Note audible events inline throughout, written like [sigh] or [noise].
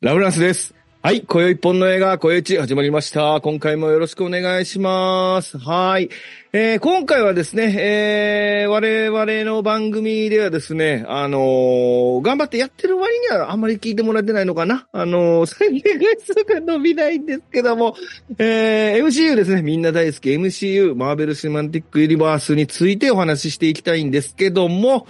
ラブランスです。はい、今宵一本の映画、今宵一始まりました。今回もよろしくお願いします。はい。えー今回はですね、えー我々の番組ではですね、あのー頑張ってやってる割にはあんまり聞いてもらってないのかなあのー再生回数が伸びないんですけども、えー MCU ですね、みんな大好き MCU、マーベル・シネマンティック・ユニバースについてお話ししていきたいんですけども、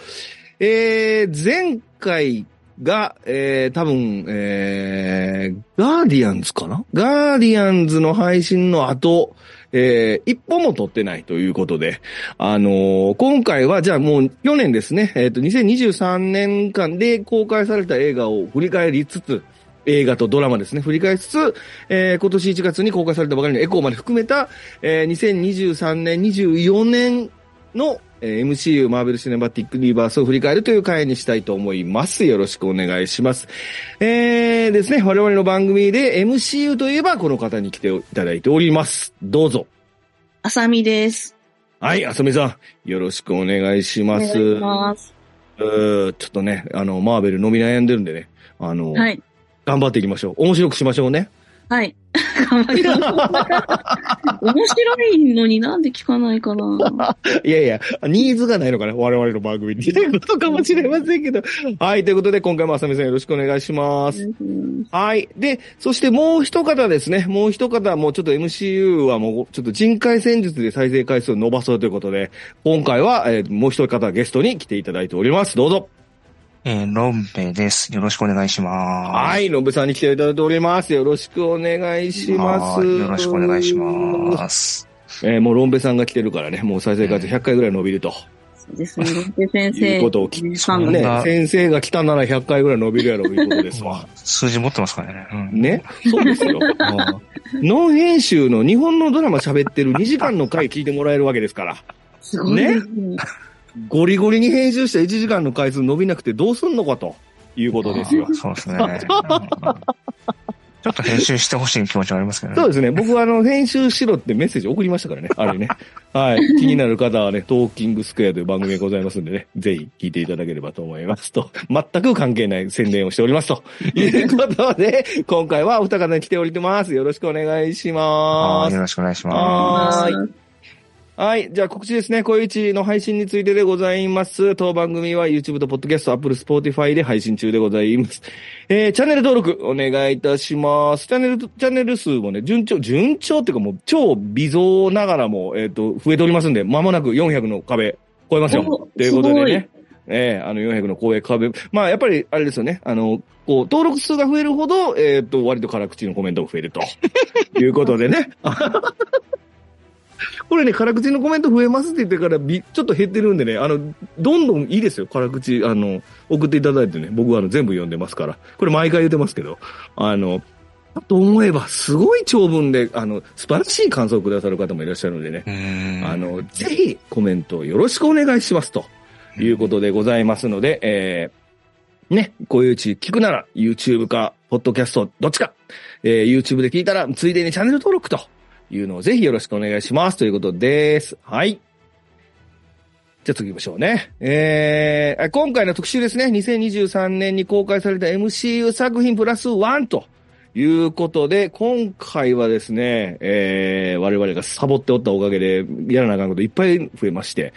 えー前回が、えー、多分、えー、ガーディアンズかな？ガーディアンズの配信の後、えー、一本も撮ってないということで、あのー今回は、じゃあもう去年ですね、えっ、と、2023年間で公開された映画を振り返りつつ、映画とドラマですね、振り返りつつ、えー今年1月に公開されたばかりのエコーまで含めた、えー2023年、24年の、えー MCU マーベル・シネマティック・ユニバースを振り返るという回にしたいと思います。よろしくお願いします。えーですね、我々の番組で MCU といえばこの方に来ていただいております。どうぞ。あさみです。はい、あさみさん、よろしくお願いします。お願いします。ちょっとね、あの、マーベル伸び悩んでるんでね、あの、はい。頑張っていきましょう。面白くしましょうね。はい。頑張ります。面白いのになんで聞かないかな。[laughs] いやいや、ニーズがないのかな我々の番組に。ということかもしれませんけど。はい、ということで今回もあさみさんよろしくお願いします。はい。で、そしてもう一方ですね。もう一方、もうちょっと MCU はもうちょっと人海戦術で再生回数を伸ばそうということで、今回は、えーもう一方ゲストに来ていただいております。どうぞ。えー、ロンペです。よろしくお願いします。。はいい。のぶさんに来ていただいております。よろしくお願いします。よろしくお願いします。えーもうロンベさんが来てるからね、もう再生回数100回ぐらい伸びると。そうですね。ロッテ先い生。うことを聞ね先生が来たなら100回ぐらい伸びるやろ、い [laughs] うことですわ。数字持ってますからね。うん。ね。そうですよ。ノン編集の日本のドラマ喋ってる2時間の回聞いてもらえるわけですから。すごいですね。ゴリゴリに編集した1時間の回数伸びなくてどうすんのかということですよ。[laughs] そうですね。うんちょっと編集してほしい気持ちはありますけどね。そうですね。僕はあの、編集しろってメッセージ送りましたからね。あれね。はい。[laughs] 気になる方はね、トーキングスクエアという番組がございますんでね、ぜひ聞いていただければと思いますと、全く関係ない宣伝をしておりますと [laughs] いうことで、今回はお二方に来ております。よろしくお願いしますはいよ。ろしくお願いしまはーい。はい。じゃあ告知ですね。小一の配信についてでございます。当番組は YouTube と Podcast、Apple、Spotify で配信中でございます。えー、チャンネル登録お願いいたします。チャンネル、チャンネル数もね、順調、順調っていうかもう超微増ながらも、えっ、と、増えておりますんで、間もなく400の壁超えますよ。おということでねす。ええあの400の公営壁。まあ、やっぱり、あれですよね。あの、こう、登録数が増えるほど、えっ、と、割と辛口のコメントが増えると。[laughs] いうことでね。これね、辛口のコメント増えますって言ってからび、ちょっと減ってるんでね、あの、どんどんいいですよ、辛口、あの、送っていただいてね、僕はあの、全部読んでますから。これ毎回言ってますけど、あの、と思えば、すごい長文で、あの、素晴らしい感想をくださる方もいらっしゃるのでね。あの、ぜひコメントをよろしくお願いしますと。いうことでございますので、えー、ね、こういううち聞くなら YouTube か、ポッドキャスト、どっちか、えー、YouTube で聞いたら、ついでにチャンネル登録というのをぜひよろしくお願いしますということです。はい。じゃあ次行きましょうね。えー、今回の特集ですね。2023年に公開された MCU 作品プラス1ということで、今回はですね、えー、我々がサボっておったおかげで、やらなあかんこといっぱい増えまして、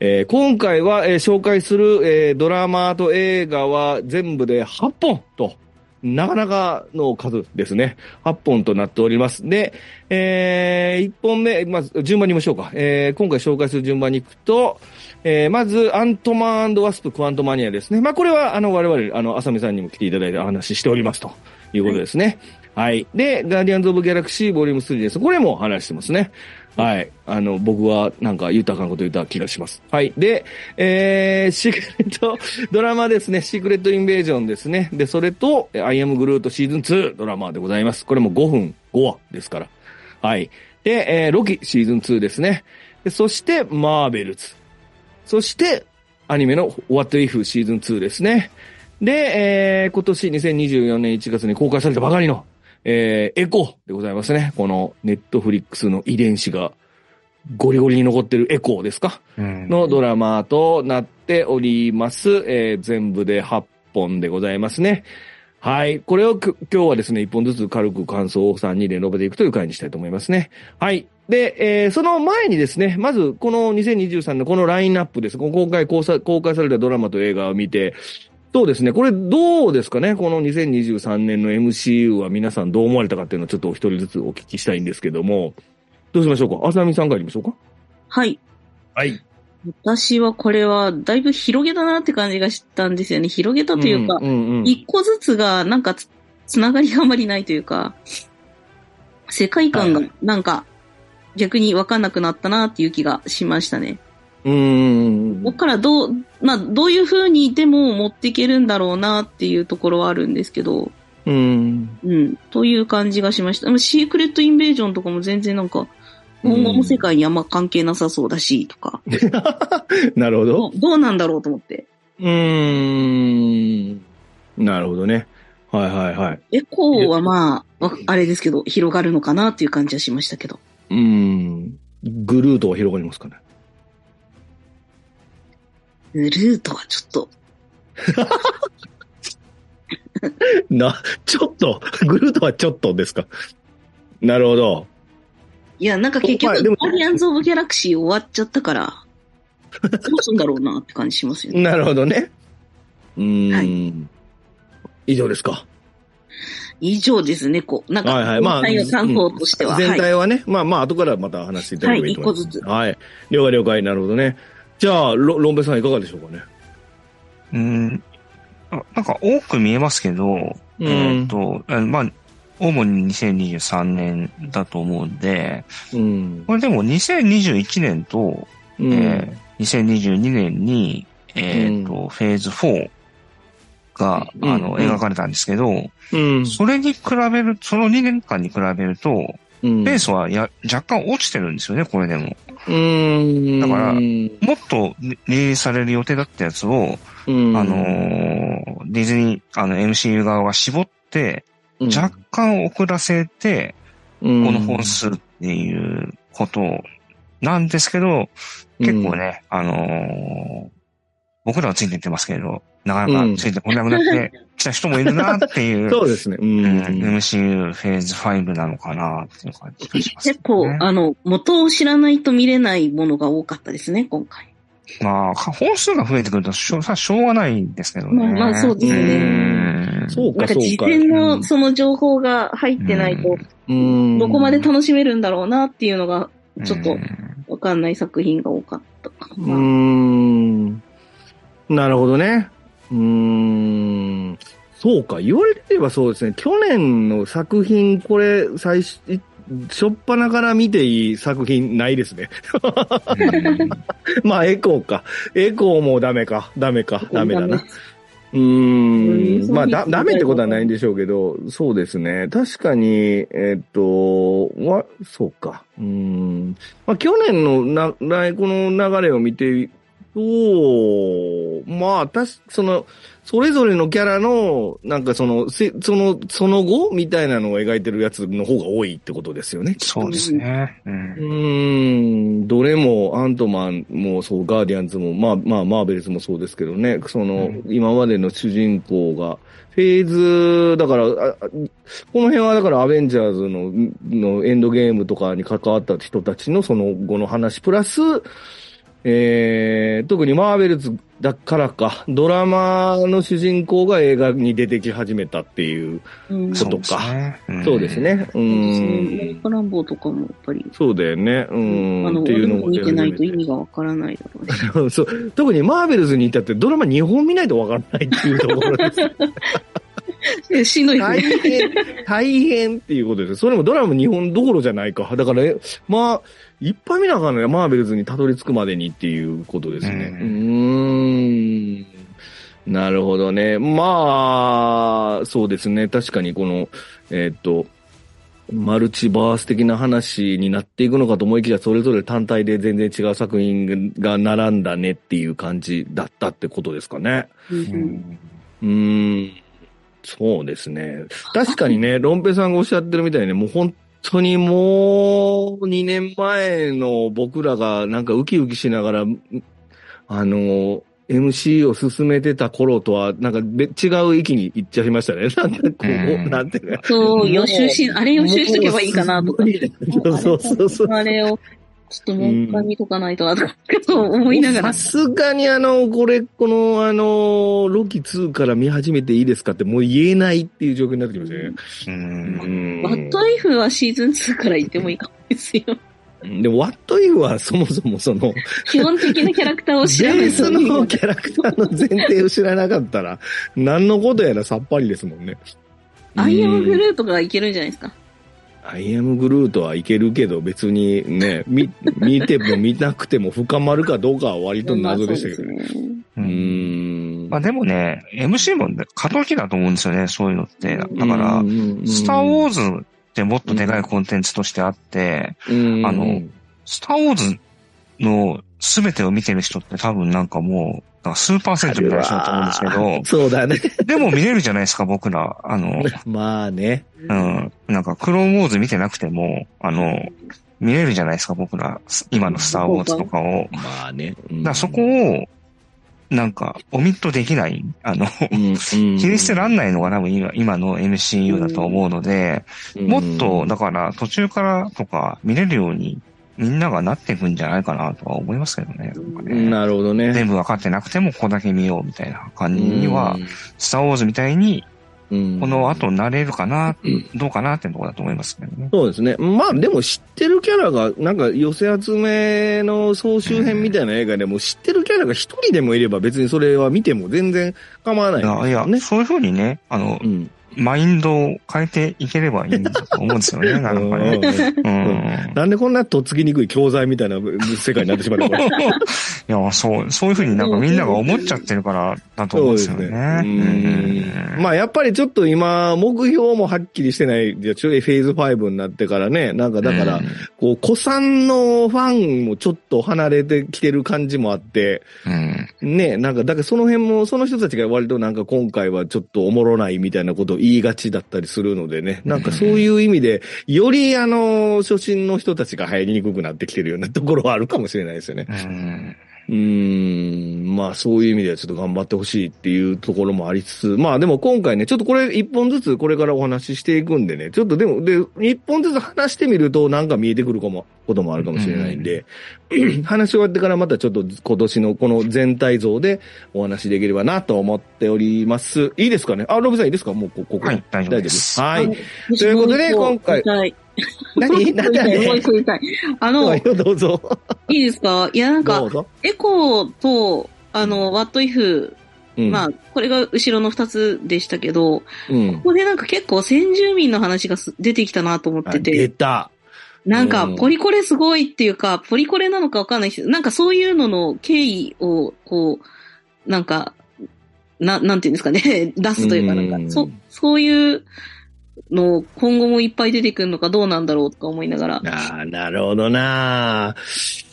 えー今回は、えー紹介する、えードラマと映画は全部で8本と、なかなかの数ですね。8本となっております。で、えー1本目、まず順番に言いましょうか。えー今回紹介する順番に行くと、えーまず、アントマンワスプ・クアントマニアですね。まあ、これは、あの、我々、あの、浅見さんにも来ていただいてお話ししておりますということですね。はい。で、ガーディアンズ・オブ・ギャラクシー・ボリューム3です。これも話してますね。はい。あの、僕はなんか豊かなこと言った気がします。はい。で、えー、シークレットドラマですね。シークレット・インベージョンですね。で、それと、アイアム・グルートシーズン2ドラマでございます。これも5分5話ですから。はい。で、えー、ロキシーズン2ですね。でそして、マーベルズ。そして、アニメの What If シーズン2ですね。で、えー、今年2024年1月に公開されたばかりの、えー、エコーでございますね。このネットフリックスの遺伝子がゴリゴリに残ってるエコーですか？うんのドラマとなっております。えー全部で8本でございますね。はい。これをく今日はですね、一本ずつ軽く感想を3人で述べていくという回にしたいと思いますね。はい。で、えーその前にですね、まず、この2023のこのラインナップです。今回公開されたドラマと映画を見て、そうですね、これどうですかね？この2023年の MCU は皆さんどう思われたかっていうのをちょっとお一人ずつお聞きしたいんですけども、どうしましょうか？あさみさんから言いましょうか？はい。はい。私はこれはだいぶ広げたなって感じがしたんですよね。広げたというか、んうんうん一個ずつがなんかつつながりがあまりないというか、世界観がはいなんか逆にわかんなくなったなっていう気がしましたね。うーん。ここからどう、まあどういう風にでも持っていけるんだろうなっていうところはあるんですけど、うん。うん、という感じがしました。でもシークレットインベージョンとかも全然なんか、今後の世界にあんま関係なさそうだし、とか、[laughs] なるほどど。うどうなんだろうと思って。うーん。なるほどね。はいはいはい。エコーはまあ、わあれですけど、広がるのかなっていう感じはしましたけど。うーん。グルートは広がりますかね。ルートはちょっと、[laughs] な、ちょっと、グルートはちょっとですか？なるほど。いや、なんか結局、ガーディアンズ・オブ・ギャラクシー終わっちゃったから、どうすんだろうなって感じしますよね。なるほどね。うーん。は以上ですか？以上ですね、こう。なんか、はいはいまあ全体の感想としては。全はい。体はね、まあまあ、後からまた話していただければいいと思います。はい一個ずつはい。了解了解。なるほどね。じゃあ、ロロンベさんいかがでしょうかね？うん。あなんか多く見えますけど、えっ、と、えまあ、主に2023年だと思うんで、うん。これでも2021年と、うん。えー2022年に、えっ、と、フェーズ4が、うんあの、うん描かれたんですけど、うん。それに比べる、その2年間に比べると、うんペースはや若干落ちてるんですよね、これでも。うん。だからうん、もっとリリリースされる予定だったやつを、うん。あのーディズニー、あの MCU 側が絞って、若干遅らせて、ここの本数っていうことなんですけど、結構ね、あのー僕らはついていってますけど、なかなかついてこなくなって [laughs] きた人もいるなっていう、そうですね。ううんん。MCU フェーズ5なのかなっていう感じがします、ね。結構、あの、元を知らないと見れないものが多かったですね、今回。まあ、本数が増えてくるとしょう、さしょうがないんですけどね。まあまあそうですねうんそうか、なんかそうか。事前うんのその情報が入ってないと、うんどこまで楽しめるんだろうなっていうのがちょっとうんわかんない作品が多かったかうーな。ん。なるほどね。うーん。そうか、言われてみればそうですね。去年の作品、これ、最初、いしょっぱなから見ていい作品ないですね。[laughs] まあ、エコーか。エコーもダメか。ダメか。ダメだな。うーん。まあ、だ、ダメってことはないんでしょうけど、そうですね。確かに、えっと、わ、そうか。うーん。まあ、去年のな、来、この流れを見て、そう、まあ、たし、その、それぞれのキャラの、なんかその、せその、その後みたいなのを描いてるやつの方が多いってことですよね。そうですね。う。うんーん、どれも、アントマンもそう、ガーディアンズも、まあ、まあ、マーベルズもそうですけどね、その、うん今までの主人公が、フェーズ、だから、ああこの辺はだからアベンジャーズの、のエンドゲームとかに関わった人たちのその後の話、プラス、えー、特にマーベルズだからか、ドラマの主人公が映画に出てき始めたっていう、うんそそううかそうです。ね。うですね。ん。モンカランボーとかもやっぱり、そうだよね。うん。あの、っていうのも見てないと意味がわからないだろうね。[laughs] そう特にマーベルズに至ってドラマ2本見ないとわからないっていうところです。[laughs] えしんどい大ね。変、大変っていうことです。それもドラマ2本どころじゃないか。だから、えまあ、いっぱい見なあかんのよ。マーベルズにたどり着くまでにっていうことですね。ううーん。なるほどね。まあ、そうですね。確かにこの、えーっと、マルチバース的な話になっていくのかと思いきや、それぞれ単体で全然違う作品が並んだねっていう感じだったってことですかね。うんうんうーん。そうですね。確かにね、ロンペさんがおっしゃってるみたいにね、もう本当にもう2年前の僕らがなんかウキウキしながら、んあの、MC を進めてた頃とは、なんかべ違う域に行っちゃいましたね。[laughs] なんかこう、うんなんていうか。そう、予習し、あれ予習しとけばいいかなとか。そうそうそう。あれを、ちょっともう一回見とかないとなとか、思いながらさ。すがにあの、これ、この、あの、ロキ2から見始めていいですかってもう言えないっていう状況になってきましたね。うん。バッドイフはシーズン2から言ってもいいかもですよ。でも、ワットイフはそもそもその、基本的なキャラクターをベ知らないースのキャラクターの前提を知らなかったら、何のことやらさっぱりですもんね。アイアムグールーとかいけるんじゃないですか。アイアムグルートはいけるけど、別にね、[laughs] 見、見ても見なくても深まるかどうかは割と謎でしたけどね。まあそうん。まあでもね、MC も過渡期だと思うんですよね、そういうのって。だから、スター・ウォーズってもっとでかいコンテンツとしてあって、ーあのスター・ウォーズの全てを見てる人って多分なんかもう、数パーセントだと思うんですけど、そうだね。でも見れるじゃないですか、僕ら。あの、まあね。うん。なんか、クローンウォーズ見てなくても、あの、見れるじゃないですか、僕ら。今のスター・ウォーズとかを。まあね。らそこを、なんか、オミットできない、あの、うん、気にしてらんないのが多分今今の MCU だと思うので、もっと、だから途中からとか見れるようにみんながなっていくんじゃないかなとは思いますけどね。なるほどね。全部分かってなくてもここだけ見ようみたいな感じには、スターウォーズみたいにうん、この後なれるかな、うんどうかなってところだと思いますけどね。そうですね。まあでも知ってるキャラが、なんか寄せ集めの総集編みたいな映画でも知ってるキャラが一人でもいれば別にそれは見ても全然構わないいや、いやね。そういうふうにね、あのう、ん。マインドを変えていければいいんだと思うんですよね、[laughs] なんかね。うん。なんでこんなとっつきにくい教材みたいな世界になってしまったのか。[laughs] いや、そう、そういうふうになんかみんなが思っちゃってるからだと思うんですよね。うんまあやっぱりちょっと今、目標もはっきりしてない、じゃちょいフェーズ5になってからね、なんかだから、こう、古参のファンもちょっと離れてきてる感じもあって、うん、ね、なんか、だからその辺も、その人たちが割となんか今回はちょっとおもろないみたいなことを言いがちだったりするのでね、なんかそういう意味で、よりあの、初心の人たちが入りにくくなってきてるようなところはあるかもしれないですよね。うん。うーん、まあそういう意味ではちょっと頑張ってほしいっていうところもありつつ、まあでも今回ね、ちょっとこれ一本ずつこれからお話ししていくんでね、ちょっとでも、で、一本ずつ話してみるとなんか見えてくるかも、こともあるかもしれないんで、[clears throat] 話し終わってからまたちょっと今年のこの全体像でお話しできればなと思っております。いいですかね？あ、ロブさんいいですか？もうこここ。はい大丈夫ですはい。いということで今回はい。[laughs] 何何だもうね一個言いたい。あの、いどうぞ。[laughs] いですか？いや、なんか。エコーと、あの、ワットイフ、うんまあ、これが後ろの二つでしたけど、うんこ。こでなんか結構先住民の話がす出てきたなと思ってあ出て、た。なんかうんポリコレすごいっていうか、ポリコレなのかわかんないし、なんかそういうのの経緯を、こう、なんか、な、なんていうんですかね、[laughs] 出すというか、なんかう、んそ、そういうの今後もいっぱい出てくるのかどうなんだろうとか思いながら。ああ、なるほどな。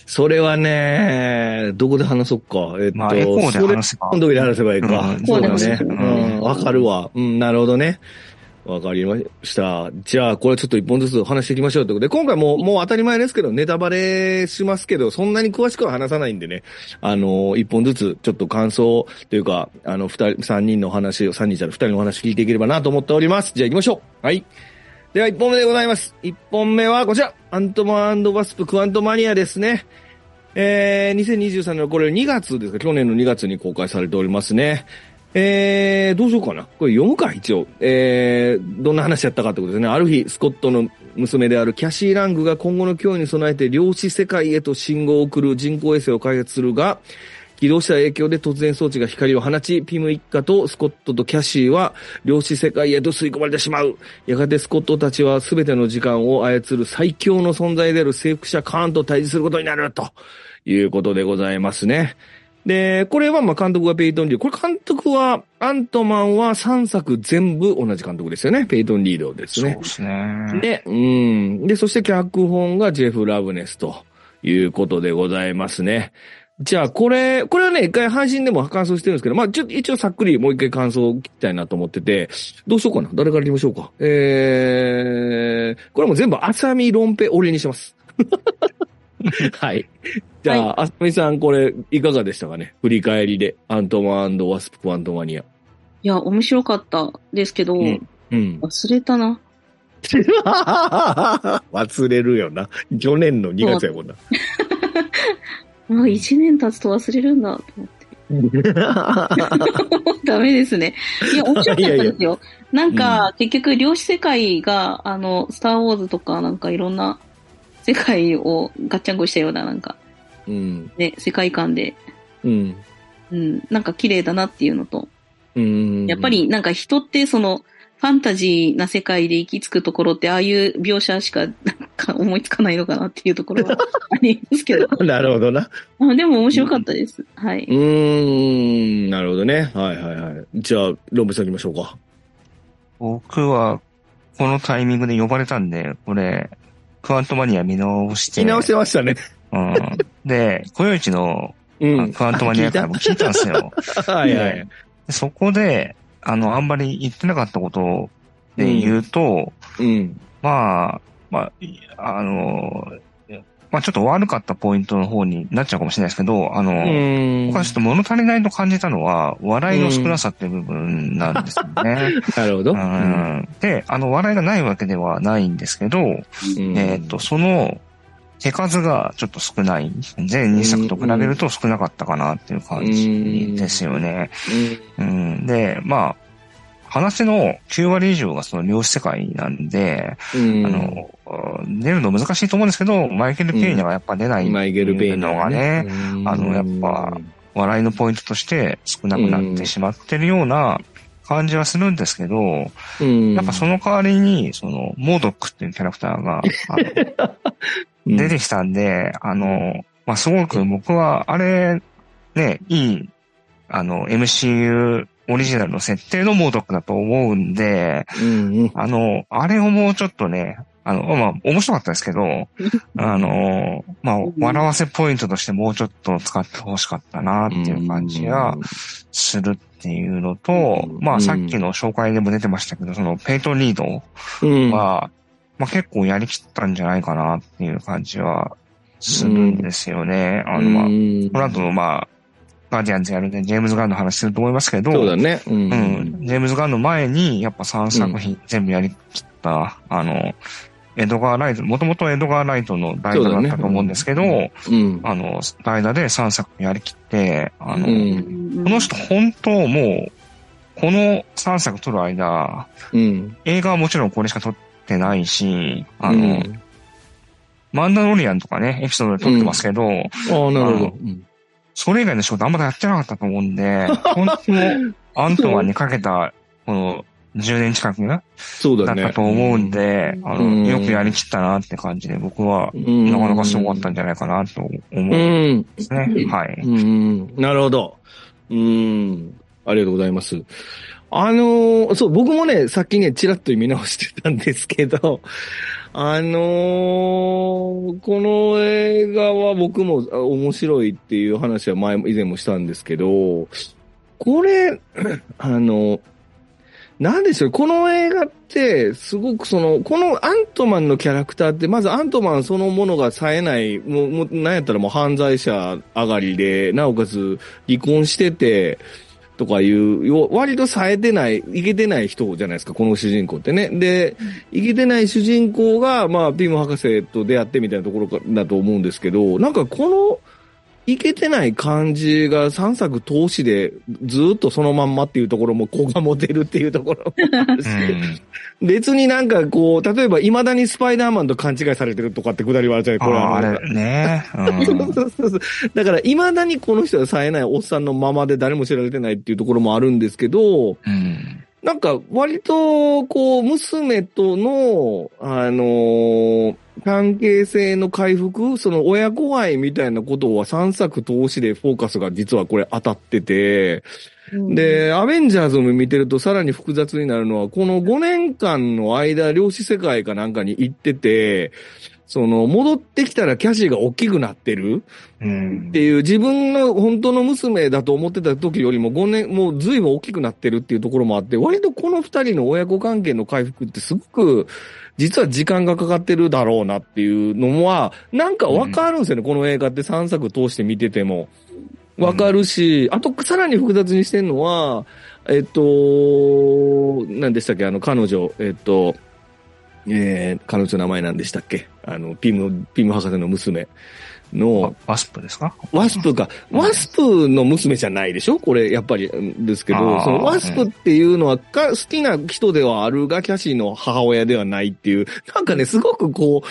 それはね、どこで話そうか。えっと、まあ、エコーでそれ話せば。今度で話せばいいか。うんそうだね。そうん、わかるわ。うん、なるほどね。わかりました。じゃあ、これちょっと一本ずつ話していきましょうということで、今回ももう当たり前ですけど、ネタバレしますけど、そんなに詳しくは話さないんでね、あの、一本ずつちょっと感想というか、あの、二人、三人の話を、三人じゃ二人のお話聞いていければなと思っております。じゃあ行きましょう。はい。では、一本目でございます。一本目はこちら。アントマンバスプクワントマニアですね。えー、2023年のこれ2月ですか、去年の2月に公開されておりますね。えー、どうしようかな。これ読むか、一応。えー、どんな話やったかってことですね。ある日、スコットの娘であるキャシー・ラングが今後の脅威に備えて量子世界へと信号を送る人工衛星を開発するが、起動した影響で突然装置が光を放ち、ピム一家とスコットとキャシーは量子世界へと吸い込まれてしまう。やがてスコットたちは全ての時間を操る最強の存在である征服者カーンと対峙することになるということでございますね。で、これはまあ監督がペイトン・リード。これ監督は、アントマンは3作全部同じ監督ですよね。ペイトン・リードですねそうで。すね。で、うん。で、そして脚本がジェフ・ラブネスということでございますね。じゃあ、これ、これはね、一回配信でも感想してるんですけど、まあ、ちょっと一応さっくりもう一回感想を聞きたいなと思ってて、どうしようかな誰から言いましょうか。えー、これも全部、アサミロンペ俺にします。[laughs] はい。じゃあ、あすみさん、これ、いかがでしたかね？振り返りで。アントマンワスプ・クワントマニア。いや、面白かったですけど、うんうん。忘れたな。[laughs] 忘れるよな。去年の2月やもんな。[laughs] もう一年経つと忘れるんだ、と思って。ダメですね。いや、面白かったですよ。なんか、結局、量子世界が、あの、スターウォーズとか、なんかいろんな世界をガッチャンコしたような、なんか、うん。ね、世界観で、うん。うん、なんか綺麗だなっていうのと、うん。やっぱりなんか人ってその、ファンタジーな世界で行き着くところって、ああいう描写しか、なんか思いつかないのかなっていうところは [laughs] ありますけど。[laughs] なるほどな。あでも面白かったです。はい。うーん。なるほどね。はいはいはい。じゃあ、ロンブさん行きましょうか。僕は、このタイミングで呼ばれたんで、これ、クワントマニア見直して。見直してましたね。うん。で、小夜市のうん。クワントマニア会も聞いたんですよ。[laughs] はいはい。でそこで、あの、あんまり言ってなかったことで言うと、うん。まあ、まあ、いあの、まあちょっと悪かったポイントの方になっちゃうかもしれないですけど、あの、うん。僕はちょっと物足りないと感じたのは、笑いの少なさっていう部分なんですよね。[laughs] なるほど。うんで、あの、笑いがないわけではないんですけど、うんえっ、と、その、手数がちょっと少ない。全2作と比べると少なかったかなっていう感じですよね。うん、で、まあ、話の9割以上がその量子世界なんで、うん。あの、出るの難しいと思うんですけど、マイケル・ペイニャがやっぱ出ないマイケル・ペーニャがね、あのやっぱ、笑いのポイントとして少なくなってしまってるような感じはするんですけど、うん、やっぱその代わりに、その、モードックっていうキャラクターが、[laughs] 出てきたんで、あの、まあ、すごく僕は、あれ、ね、いい、あの、MCU オリジナルの設定のモードックだと思うんで、うんうん、あの、あれをもうちょっとね、あの、まあ、面白かったですけど、[laughs] あの、まあ、笑わせポイントとしてもうちょっと使ってほしかったなっていう感じがするっていうのと、まあ、さっきの紹介でも出てましたけど、その、ペイトリードは、まあ、結構やりきったんじゃないかなっていう感じはするんですよね。あの、まあ、この後、まあ、ガーディアンズやるんで、ジェームズ・ガンの話すると思いますけど、そうだね。うん。うん、ジェームズ・ガンの前に、やっぱ3作品全部やりきった、あの、エドガー・ライト、もともとエドガー・ライトの代打だったと思うんですけど、ねうん、あの、代打で3作やりきって、あの、うん、この人本当もう、この3作撮る間、うん、映画はもちろんこれしか撮ってないし、あの、うん、マンダロリアンとかね、エピソードで撮ってますけど、ああ、なるほど。それ以外の仕事あんまりやってなかったと思うんで、[laughs] 本当にアントマンにかけた、この、10年近くそうだね。だったと思うんで、あの、よくやりきったなって感じで、僕は、なかなかすごかったんじゃないかなと思うんですね。はい。うん。なるほど。うん。ありがとうございます。あのー、そう、僕もね、さっきね、ちらっと見直してたんですけど、あのー、この映画は僕も面白いっていう話は前も、以前もしたんですけど、これ、[clears throat] あの、なんでしょう、この映画って、すごくその、このアントマンのキャラクターって、まずアントマンそのものが冴えない、もう、もうなんやったらもう犯罪者上がりで、なおかつ離婚してて、とかいう、割と冴えてない、いけてない人じゃないですか、この主人公ってね。で、いけてない主人公が、まあ、ピム博士と出会ってみたいなところだと思うんですけど、なんかこの、いけてない感じが3作通しでずっとそのまんまっていうところも子が持てるっていうところもあるし、うん、別になんかこう、例えば未だにスパイダーマンと勘違いされてるとかってくだりはあるじゃないこれああれね。うん、そうそうそう。だから未だにこの人が冴えないおっさんのままで誰も知られてないっていうところもあるんですけど、うんなんか、割と、こう、娘との、あのー、関係性の回復、その親子愛みたいなことは3作通しでフォーカスが実はこれ当たってて、うん、で、アベンジャーズも見てるとさらに複雑になるのは、この5年間の間、量子世界かなんかに行ってて、その、戻ってきたらキャシーが大きくなってる。うん。っていう、自分の本当の娘だと思ってた時よりも5年、もう随分大きくなってるっていうところもあって、割とこの二人の親子関係の回復ってすごく、実は時間がかかってるだろうなっていうのは、なんかわかるんですよね、この映画って3作通して見てても。わかるし、あとさらに複雑にしてるのは、えっと、何でしたっけ、あの、彼女、えっと、えー、彼女の名前なんでしたっけ？あの、ピム、ピム博士の娘の。ワ、ワスプですか？ワスプか。ワスプの娘じゃないでしょ？これ、やっぱり、うんですけど、そのワスプっていうのはか、好きな人ではあるが、キャシーの母親ではないっていう、なんかね、すごくこう、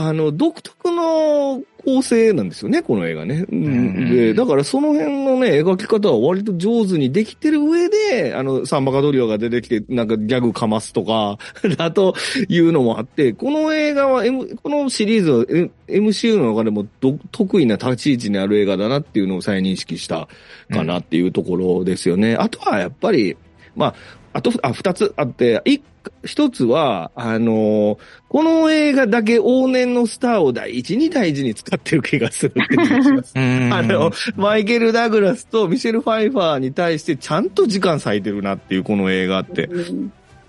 あの、独特の構成なんですよね、この映画ね。うんうんで、だからその辺のね、描き方は割と上手にできてる上で、あの、サンバカドリオが出てきて、なんかギャグかますとか、[laughs] だというのもあって、この映画は、M、このシリーズは M- MCU の中でもど得意な立ち位置にある映画だなっていうのを再認識したかなっていうところですよね。あとはやっぱり、まあ、あと、あ、二つあって、一一つは、あのこの映画だけ往年のスターを第一に第一に使ってる気がするって気がします。うん [laughs] あの、マイケル・ダグラスとミシェル・ファイファーに対してちゃんと時間割いてるなっていう、この映画って。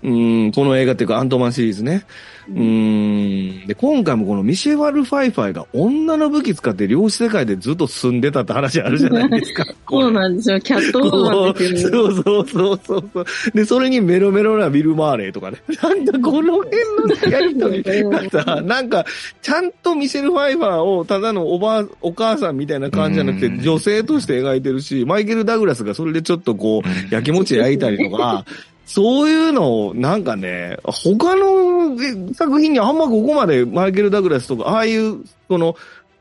うんうん、この映画っていうかアントマンシリーズね。うん。で、今回もこのミシェル・ファイファーが女の武器使って量子世界でずっと住んでたって話あるじゃないですか。[laughs] そうなんですよ。キャットウーマンですよね。そうそうそうそうそう。で、それにメロメロなビル・マーレーとかね。[laughs] なんだ、この辺のやりとりがさ、なんか、ちゃんとミシェル・ファイファーをただのおばあ、お母さんみたいな感じじゃなくて、うん女性として描いてるし、マイケル・ダグラスがそれでちょっとこう、焼きもち焼いたりとか、[laughs] そういうのを、なんかね、他のえ作品にあんまここまでマイケル・ダグラスとか、ああいう、その、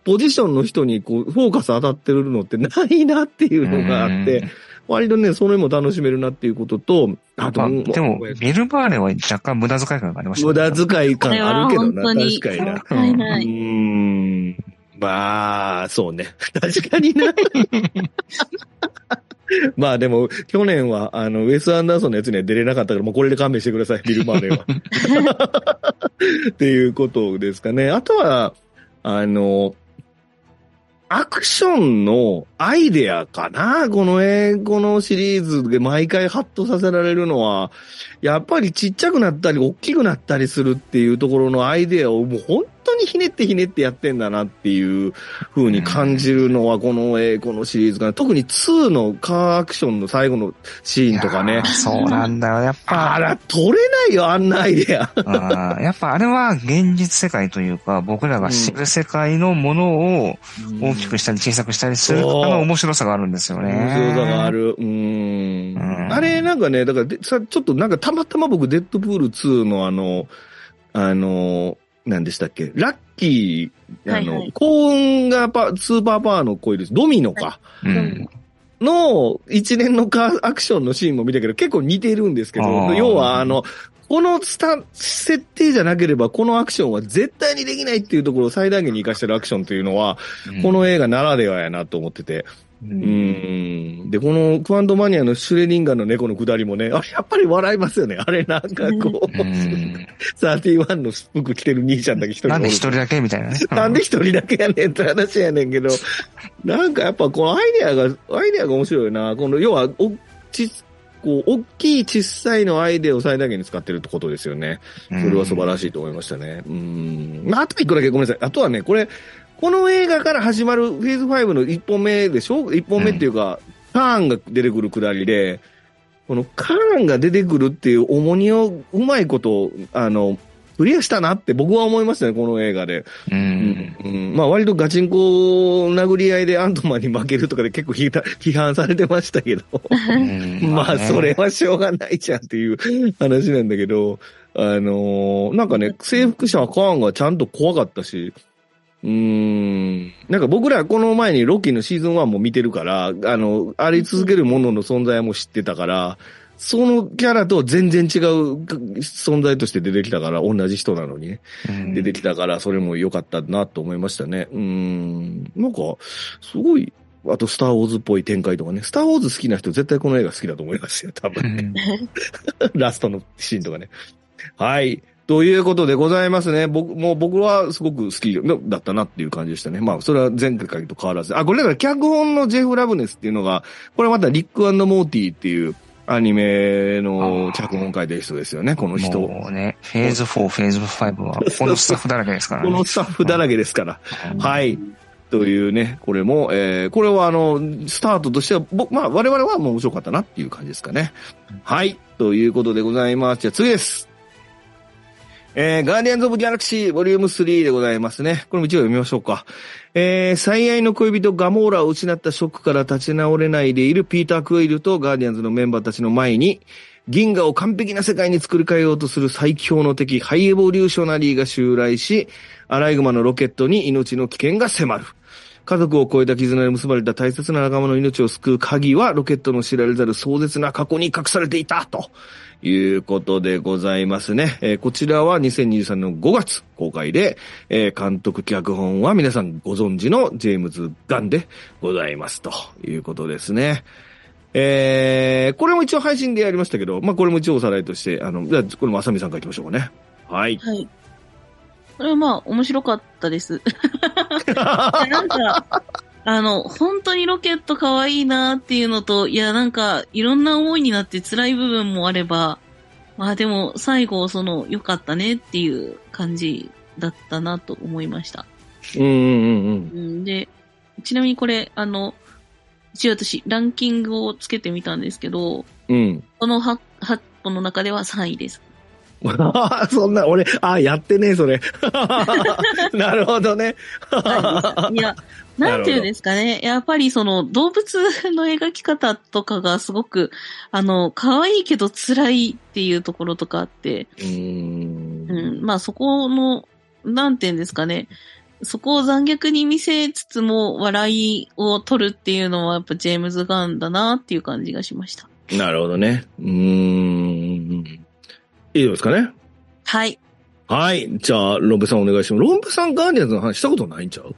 ポジションの人にこう、フォーカス当たってるのってないなっていうのがあって、割とね、それも楽しめるなっていうことと、あと、まあ、でも、ビル・バーレーは若干無駄遣い感がありましたね無駄遣い感あるけどな、確かにな。う。ん。まあ、そうね。[laughs] 確かにな。[laughs] [laughs] まあでも、去年は、あの、ウェス・アンダーソンのやつには出れなかったから、もうこれで勘弁してください、ビル・マーレーは。[laughs] っていうことですかね。あとは、あの、アクションのアイデアかな？この英語のシリーズで毎回ハッとさせられるのは、やっぱりちっちゃくなったり大きくなったりするっていうところのアイデアをもう本当にひねってひねってやってんだなっていう風に感じるのはこの英語のシリーズかな。特に2のカーアクションの最後のシーンとかね。そうなんだよ。やっぱ、あら、取れないよ、あんなアイデア。やっぱあれは現実世界というか、僕らが知る世界のものを大きくしたり小さくしたりするの面白さがあるんですよね。面白さがある。うーん。うんあれ、なんかね、だからで、さ、ちょっとなんかたまたま僕、デッドプール2のあの、あの、何でしたっけ？ラッキー、あの、はいはい幸運がパスーパーパワーのコイル、ドミノか。うん。の一連のカーアクションのシーンも見たけど、結構似てるんですけど要はあの、このスタ、設定じゃなければ、このアクションは絶対にできないっていうところを最大限に活かしてるアクションというのは、この映画ならではやなと思ってて。う、うんん。で、このクワントマニアのシュレディンガーの猫のくだりもね、あれやっぱり笑いますよね。あれなんかこう、うん31の服着てる兄ちゃんだけ一人なんで一人人だけみたいなね。[laughs] なんで一人だけやねんって話やねんけど、なんかやっぱこのアイデアが、アイデアが面白いよな。この、要は、おち、こう、大きい小さいのアイデアを最大限に使ってるってことですよね。それは素晴らしいと思いましたね。うん。まあ、あと一個だけごめんなさい。あとはね、これ、この映画から始まるフェーズ5の一本目でしょ？一本目っていうか、カーンが出てくるくだりで、このカーンが出てくるっていう重荷をうまいこと、あの、クリアしたなって僕は思いましたね、この映画で。うん。うん、まあ割とガチンコ殴り合いでアントマンに負けるとかで結構批判されてましたけど。うん。[laughs] まあ、ね。それはしょうがないじゃんっていう [laughs] 話なんだけど、あのーなんかね、征服者はカーンがちゃんと怖かったし、うーん、なんか僕らこの前にロッキーのシーズン1も見てるから、あの、あり続けるものの存在も知ってたから、そのキャラと全然違う存在として出てきたから、同じ人なのにね。うん出てきたから、それも良かったなと思いましたね。うーん。なんか、すごい、あと、スター・ウォーズっぽい展開とかね。スター・ウォーズ好きな人、絶対この映画好きだと思いますよ、多う分。ん [laughs] ラストのシーンとかね。はい。ということでございますね。僕、もう僕はすごく好きだったなっていう感じでしたね。まあ、それは前回と変わらず。あ、これだから脚本のジェフ・ラブネスっていうのが、これまたリックモーティっていうアニメの脚本書いてる人ですよね、この人。もうね、フェーズ4、フェーズ5は、このスタッフだらけですからね。このスタッフだらけですから。はい。というね、これも、えー、これはあの、スタートとしては、僕、まあ、我々はもう面白かったなっていう感じですかね。はい。ということでございます。じゃあ次です。えー、ガーディアンズ・オブ・ギャラクシー、ボリューム3でございますね。これも一応読みましょうか。えー、最愛の恋人ガモーラを失ったショックから立ち直れないでいるピーター・クイルとガーディアンズのメンバーたちの前に、銀河を完璧な世界に作り変えようとする最強の敵、ハイエボリューショナリーが襲来し、アライグマのロケットに命の危険が迫る。家族を超えた絆で結ばれた大切な仲間の命を救う鍵は、ロケットの知られざる壮絶な過去に隠されていた、ということでございますね。えーこちらは2023年の5月公開で、えー監督脚本は皆さんご存知のジェームズ・ガンでございます、ということですね。えー、これも一応配信でやりましたけど、まあ、これも一応おさらいとして、あの、じゃあ、これもあさみさんから行きましょうかね。はい。はい。これはまあ、面白かったです。[laughs] なんか、あの、本当にロケット可愛いなっていうのと、いや、なんか、いろんな思いになって辛い部分もあれば、まあでも、最後、その、良かったねっていう感じだったなと思いました。うんうんうんうんで、ちなみにこれ、あの、一応私、ランキングをつけてみたんですけど、うん。うん。この 8, 8本の中では3位です。あ [laughs] そんな、俺、あ、やってねえ、それ。[laughs] なるほどね。いや、なんていうんですかね。やっぱりその動物の描き方とかがすごく、あの、可愛いけど辛いっていうところとかあって、うーんうん、まあそこの、なんていうんですかね。そこを残虐に見せつつも笑いを取るっていうのはやっぱジェームズ・ガンだなっていう感じがしました。なるほどね。うーん。いいですかね？はい。はい。じゃあ、ロンペさんお願いします。ロンペさんガーディアンズの話したことないんちゃう？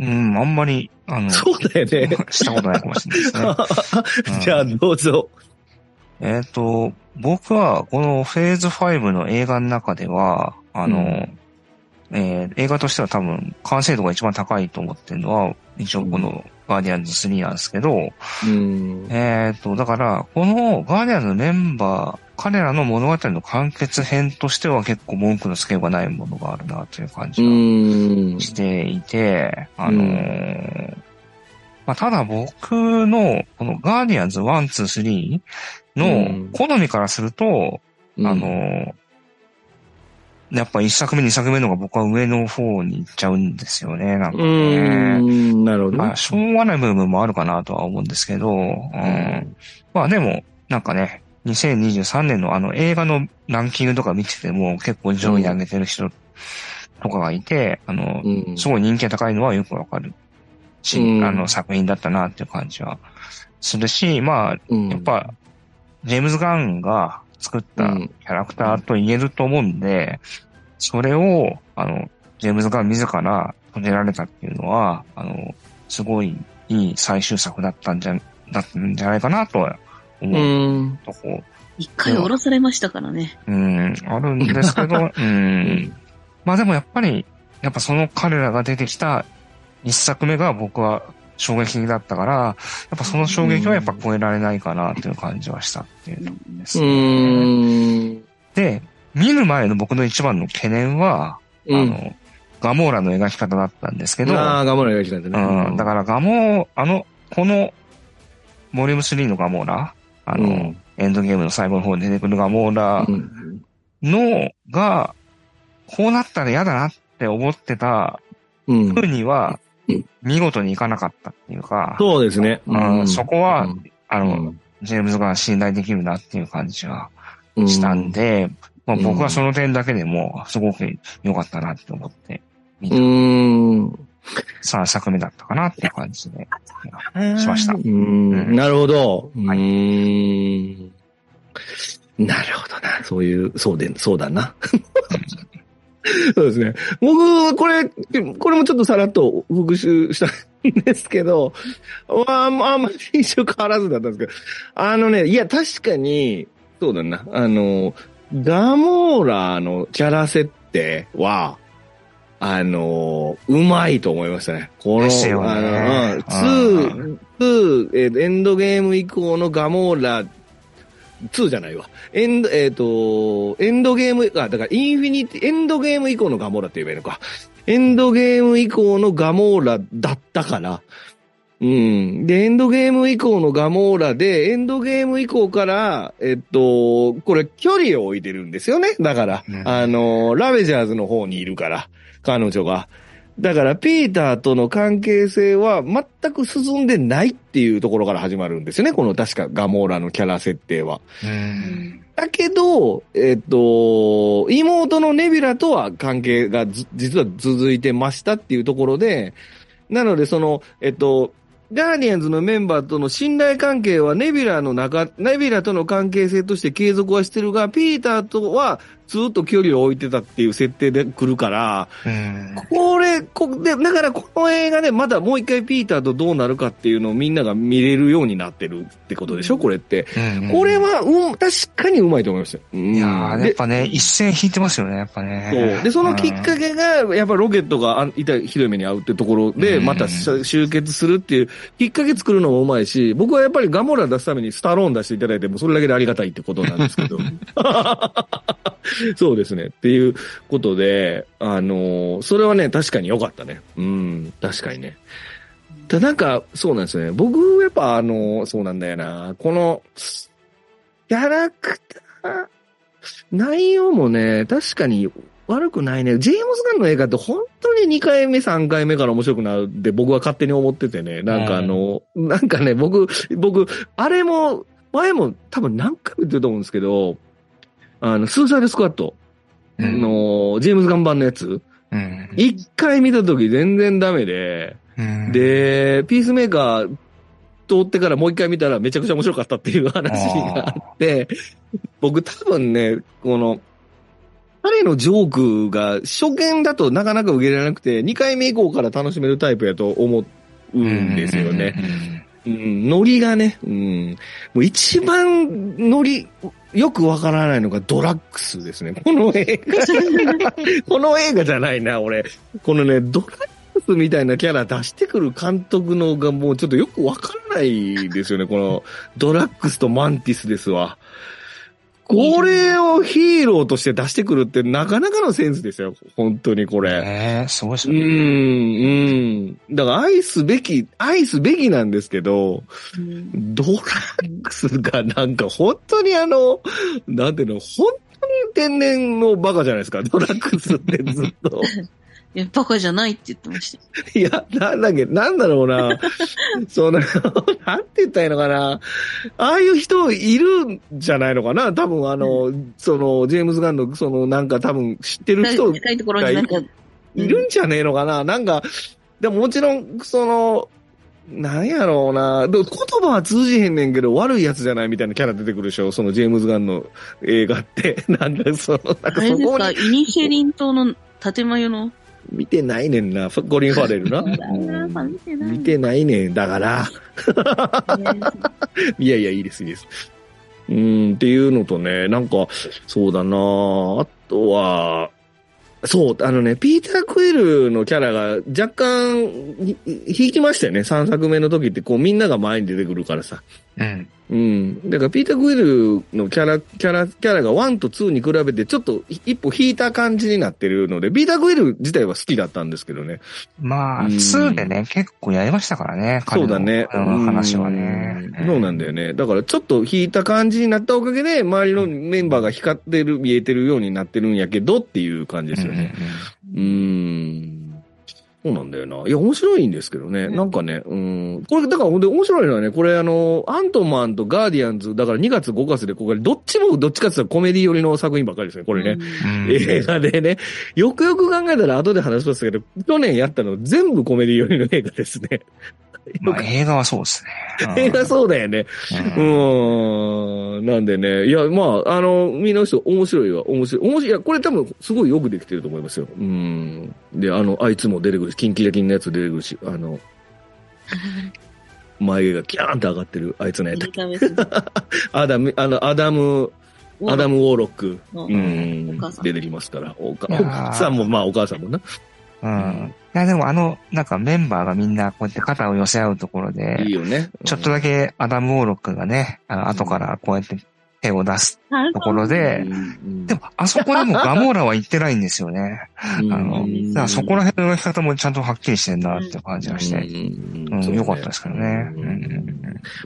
うん、あんまり、あの、そうだよね。したことないかもしれないですね。[laughs] じゃあ、どうぞ。えっ、と、僕はこのフェーズ5の映画の中では、あの、うんえー映画としては多分完成度が一番高いと思ってるのは、一応このガーディアンズ3なんですけど、うん。えっ、と、だから、このガーディアンズのメンバー、彼らの物語の完結編としては結構文句のつけようがないものがあるなという感うじが。していて、あのーまあ、ただ僕の、このガーディアンズ1、2、3の好みからすると、あのーやっぱ一作目、二作目の方が僕は上の方に行っちゃうんですよね、なんかね。ん、なるほどねまあ、。しょうがない部分もあるかなとは思うんですけど、うん。まあでも、なんかね、2023年のあの映画のランキングとか見てても結構上位に上げてる人とかがいて、あの、うん。すごい人気が高いのはよくわかるし、うん。あの作品だったなっていう感じはするし、まあ、うんやっぱ、ジェームズ・ガンが作ったうん。キャラクターと言えると思うんで、それを、あの、ジェームズ・ガン自ら閉じられたっていうのは、あの、すごいいい最終作だったんじゃ、だったんじゃないかなとは思うう。ん。とこ、一回降ろされましたからね。うん、あるんですけど、[laughs] うん。まあでもやっぱり、やっぱその彼らが出てきた一作目が僕は衝撃的だったから、やっぱその衝撃はやっぱ超えられないかなっていう感じはしたっていうですうね。で、見る前の僕の一番の懸念は、うん。あの、ガモーラの描き方だったんですけど、ああ、頑張らなきゃいけないんだね。うん、だからガモー、あの、この、ボリューム3のガモーラ、あの、うん。エンドゲームの最後の方に出てくるガモーラうん。のが、こうなったら嫌だなって思ってたうん。風にはうん、見事にいかなかったっていうか、そうですね。うん。そこはうん。あの、うんジェームズが信頼できるなっていう感じがうん。したんで、まあ、うん。僕はその点だけでもすごく良かったなって思って見うた。ーん。3作目だったかなっていう感じで。しましたうーん。なるほど。うはい。なるほどな。そういう、そうで、そうだな。そうですね。僕、これ、これもちょっとさらっと復習したんですけど、まあ、まあ、あんまり印象変わらずだったんですけど、あのね、いや、確かに、そうだな。あの、ガモーラのキャラ設定は、あのーうまいと思いましたね。この、ねあの、うん、2、2、えーエンドゲーム以降のガモーラ、2じゃないわ。エンド、えっ、と、エンドゲーム、あ、だからインフィニティ、エンドゲーム以降のガモーラって言えばいいのか。エンドゲーム以降のガモーラだったから、うん。で、エンドゲーム以降のガモーラで、エンドゲーム以降から、えっと、これ距離を置いてるんですよね。だから、うんあの、ラベジャーズの方にいるから、彼女が。だから、ピーターとの関係性は全く進んでないっていうところから始まるんですよね。この確かガモーラのキャラ設定は。うん。だけど、えっと、妹のネビュラとは関係がず実は続いてましたっていうところで、なのでその、えっと、ガーディアンズのメンバーとの信頼関係はネビュラの中、ネビュラとの関係性として継続はしてるが、ピーターとはずっと距離を置いてたっていう設定で来るから、うん。これ、こで、だからこの映画でまだもう一回ピーターとどうなるかっていうのをみんなが見れるようになってるってことでしょ？これって。うんこれ、は、うん、確かにうまいと思いましたよ。うんいやー、やっでぱね、一線引いてますよね、やっぱね。そう。で、そのきっかけが、やっぱロケットがあいたひどい目に遭うってところで、うんまたし集結するっていう、きっかけ作るのもうまいし、僕はやっぱりガモラ出すためにスタローン出していただいて、もうそれだけでありがたいってことなんですけど。[laughs] [laughs] そうですね。っていうことで、あのーそれはね、確かに良かったね。うん、確かにね。ただなんか、そうなんですよね。僕、やっぱあのーそうなんだよな。この、キャラクター、内容もね、確かに悪くないね。ジェームズ・ガンの映画って本当に2回目、3回目から面白くなるって僕は勝手に思っててね。なんかあの、なんかね、僕、僕、あれも、前も多分何回も言ってると思うんですけど、あの、スーサイドスクワットうん。の、ジェームズ・ガン版のやつ、うん。一回見た時全然ダメで、うん、で、ピースメーカー通ってからもう一回見たらめちゃくちゃ面白かったっていう話があって、僕多分ね、この、彼のジョークが初見だとなかなか受けられなくて、2回目以降から楽しめるタイプやと思うんですよね。うん、ノリがね、うん。もう一番ノリ、よくわからないのがドラッグスですね。この映画。[laughs] この映画じゃないな、俺。このね、ドラッグスみたいなキャラ出してくる監督のがもうちょっとよくわからないですよね。このドラッグスとマンティスですわ。これをヒーローとして出してくるってなかなかのセンスですよ。本当にこれ。ねえ、すごいですね。ん、うん。だから愛すべき、愛すべきなんですけど、うんドラッグスがなんか本当にあの、なんていうの、本当に天然のバカじゃないですか、ドラッグスってずっと。[laughs] いや、バカじゃないって言ってました。[laughs] いや、なんだっけ、なんだろうな。[laughs] その、なんて言ったらいいのかな。ああいう人いるんじゃないのかな。多分あの、その、ジェームズ・ガンの、その、なんか多分知ってる人近いところになんか、いるんじゃねえのかな、なんか、でももちろん、その、なんやろうな。言葉は通じへんねんけど、悪いやつじゃないみたいなキャラ出てくるでしょ。そのジェームズ・ガンの映画って。[laughs] なんかその、なんあかそこれですか、にイニシェリン島の建前の。見てないねんな。フゴリン・ファレルな。見てない見てないねん。だから。[laughs] いやいや、いいです、いいです。うん、っていうのとね、なんか、そうだなあとは、そう、あのね、ピーター・クイルのキャラが若干、ひ引きましたよね。3作目の時って、こう、みんなが前に出てくるからさ。うん。うん。だから、ピーター・クイルのキャラ、キャラ、キャラが1と2に比べて、ちょっと一歩引いた感じになってるので、ピーター・クイル自体は好きだったんですけどね。まあ、うん2でね、結構やりましたからね、そうだね。話はね。うんそうなんだよね。だからちょっと引いた感じになったおかげで、周りのメンバーが光ってる、見えてるようになってるんやけどっていう感じですよね。うーん。そうなんだよな。いや、面白いんですけどね。なんかね、うん。これ、だからほんで面白いのはね、これあの、アントマンとガーディアンズ、だから2月5月で、ここどっちもどっちかって言ったらコメディ寄りの作品ばっかりですね、これね。うん映画でね。よくよく考えたら後で話しますけど、去年やったの全部コメディ寄りの映画ですね。[laughs] まあ、映画はそうですね。映画そうだよね。ううんーん。なんでね。いや、まあ、あの、みんなの人面白いわ。面白い。面白い。いや、これ多分すごいよくできてると思いますよ。うん。で、あの、あいつも出てくるし、キンキラキンのやつ出てくるし、あの、[laughs] 眉毛がキャーンと上がってる、あいつのやつ。アダム、あの、アダム、アダム・ウォーロック。のうん出てきますから。お母さんも、まあお母さんもな。うん。いや、でもあの、なんかメンバーがみんなこうやって肩を寄せ合うところで、いいよね。ちょっとだけアダム・ウォーロックがね、あの後からこうやって手を出すところうで、ん、でも、あそこでもガモーラは言ってないんですよね。うん、あのうんだからそこら辺の描き方もちゃんとはっきりしてんなって感じがして。うんうん、よかったですけどね。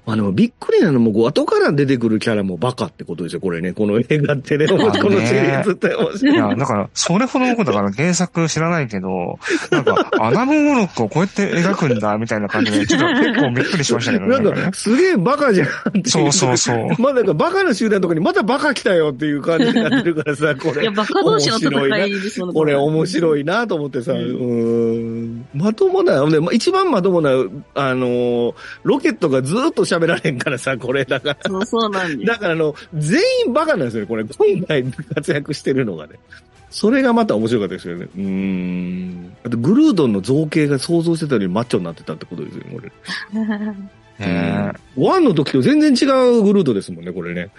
まあでもびっくりなのも、後から出てくるキャラもバカってことですよ、これね。この映画ってね、このシリーズって面い白い。や、だから、それほど僕だから原作知らないけど、なんか、アダム・ウォーロックをこうやって描くんだ、みたいな感じで、ちょっと結構びっくりしましたけどね。なんか、すげえバカじゃん。そうそうそう。まあなんかバカな集団のとこにまたバカ来たよっていう感じになってるからさ、[laughs] これ。いや、バカ同士の戦いですもんね。これ面白いなと思ってさ、ううんん、まともな、ね、一番まともな、あのーロケットがずっと喋られんからさ、これだから。そうそうなんです。だからあの、全員バカなんですよね、これ。今回活躍してるのがね。それがまた面白かったですよね。うーん。あと、グルードンの造形が想像してたよりマッチョになってたってことですよね、これ。[laughs] ねワンの時と全然違うグルードですもんね、これね。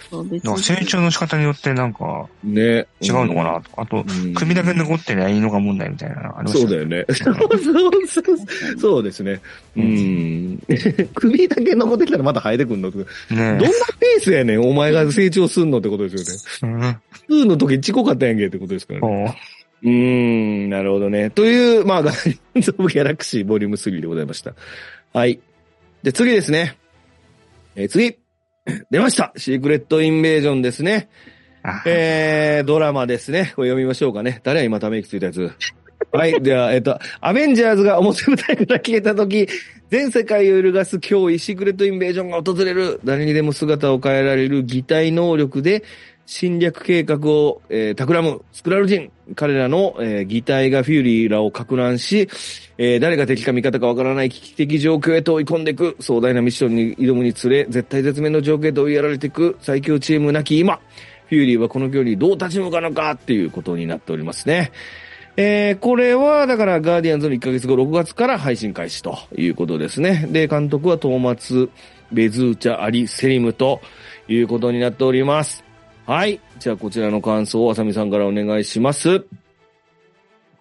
成長の仕方によってなんかね。違うのかなあと、うん首だけ残ってりゃいいのか問題みたいなのありましたそうだよね。そうそうそう。そうですね。うん。[laughs] 首だけ残ってきたらまた生えてくんの？とかどんなねペースやねん、お前が成長すんのってことですよね。え。うん。2の時ちこかったやんけってことですからね。こうーん、なるほどね。という、まあ、[laughs] ガーディアンズ・オブ・ギャラクシーボリューム3でございました。はい。で、次ですね。えー次。[coughs] 出ました。シークレット・インベージョンですね。えー、ドラマですね。これ読みましょうかね。誰や今ため息ついたやつ？[laughs] はい。では、えっと、アベンジャーズが表舞台から消えた時、全世界を揺るがす脅威、シークレットインベージョンが訪れる。誰にでも姿を変えられる擬態能力で、侵略計画を、えー、企むスクラル人。彼らの、えー擬態がフューリーらを攪乱し、えー誰が敵か味方かわからない危機的状況へと追い込んでいく。壮大なミッションに挑むにつれ、絶対絶命の状況へと追いやられていく最強チームなき今。フューリーはこの危機にどう立ち向かうのか？っていうことになっておりますね。えー、これは、だから、ガーディアンズの1ヶ月後、6月から配信開始ということですね。で、監督はトーマス・ベズーチャ・アリ・セリムということになっております。はい。じゃあ、こちらの感想をあさみさんからお願いします。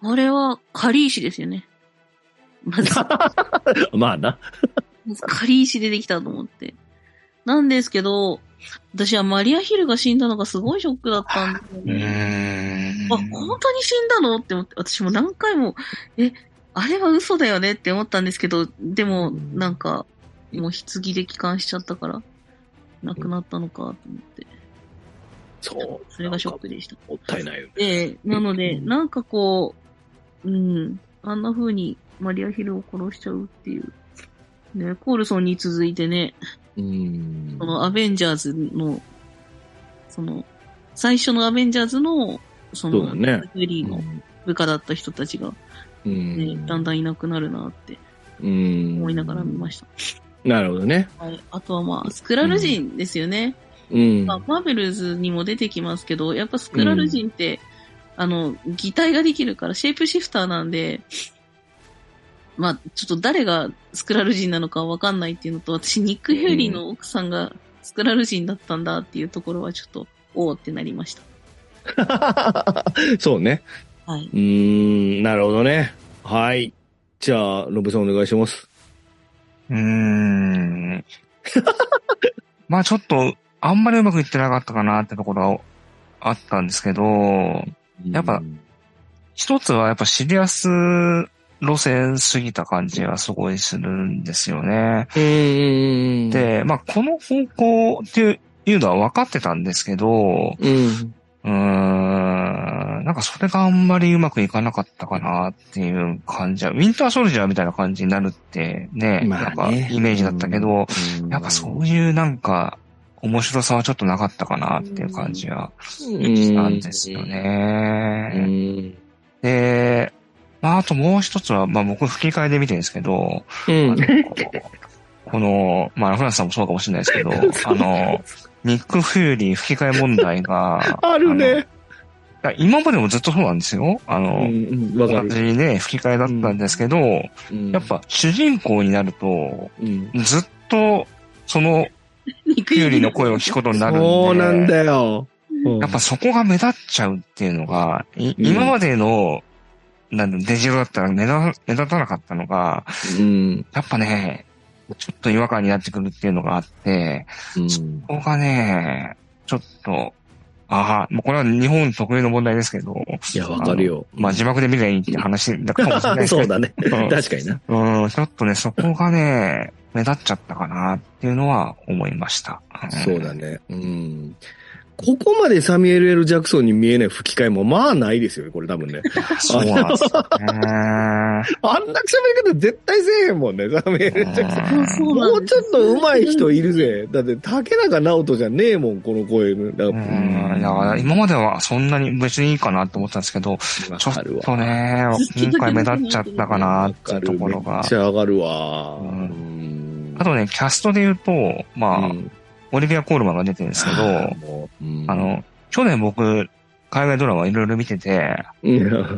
これは、カリーシですよね。まず、[laughs] まあな。まずカリーシ出てきたと思って。なんですけど、私はマリア・ヒルが死んだのがすごいショックだったんですようね。ーん。あ、本当に死んだのって思って、私も何回も、え、あれは嘘だよねって思ったんですけど、でも、なんか、もう棺で帰還しちゃったから、亡くなったのかと思って、そう。それがショックでした。もったいないよね。で、なので、なんかこう、うん、あんな風にマリア・ヒルを殺しちゃうっていう。ね、コールソンに続いてね、うんそ。のアベンジャーズの、その、最初のアベンジャーズの、その、そねフリーの部下だった人たちが、うねん。だんだんいなくなるなってうん。思いながら見ました。なるほどね。はい。あとはまあ、スクラル人ですよね。うん。まあ、マーベルズにも出てきますけど、やっぱスクラル人って、あの、擬態ができるから、シェイプシフターなんで、まあ、ちょっと誰がスクラル人なのかわかんないっていうのと、私、ニック・ヘューリーの奥さんがスクラル人だったんだっていうところはちょっと、おーってなりました。[laughs] そうね。はい。うーん、なるほどね。はい。じゃあ、ロブさんお願いします。うーん。[laughs] まあちょっと、あんまりうまくいってなかったかなってところはあったんですけど、やっぱ一つはやっぱシリアス路線すぎた感じはすごいするんですよね。で、まあこの方向っていうのは分かってたんですけど、うん。うーん、なんかそれがあんまりうまくいかなかったかなっていう感じは、ウィンターソルジャーみたいな感じになるってね、まあねなんかイメージだったけど、うんやっぱそういうなんか面白さはちょっとなかったかなっていう感じはうんしたんですようね。ん。で、まああともう一つは、まあ僕吹き替えで見てるんですけど、うんこの、まあフランスさんもそうかもしれないですけど、[laughs] あの、ニック・フューリー吹き替え問題が、あるね。今までもずっとそうなんですよ。あうの、んうん同る。じね、吹き替えだったんですけど、うんやっ、ぱ主人公になると、うん。ずっと、その、ニック・フューリーの声を聞くことになるんで。そうなんだよ。うんやっぱそこが目立っちゃうっていうのが、いうん今までの、なんだ、デジロだったら目立目立たなかったのが、うん。やっぱね、ちょっと違和感になってくるっていうのがあって、うん。そこがね、ちょっと、ああ、もうこれは日本特有の問題ですけど、いや、わかるよ。まあ字幕で見りゃいいって話だかもしれないですけどそうだね。[laughs] うん確かにな。うん、ちょっとね、そこがね、目立っちゃったかなっていうのは思いました。んそうだ。ね。うん。ここまでサミュエル・ L・ ジャクソンに見えない吹き替えもまあないですよね、これ多分ね。そうなんですよね。あんな喋り方絶対せえへんもんね、サミュエル・ジャクソン。もうちょっと上手い人いるぜ。だって、竹中直人じゃねえもん、この声。だからうん、だから今まではそんなに別にいいかなって思ったんですけど、わちょっ。とね、今回目立っちゃったかなっていうところがめっ。ちゃ上がるわ。あとね、キャストで言うと、まあ、うんオリビア・コールマンが出てるんですけど、[laughs] あの、去年僕、海外ドラマいろいろ見てて、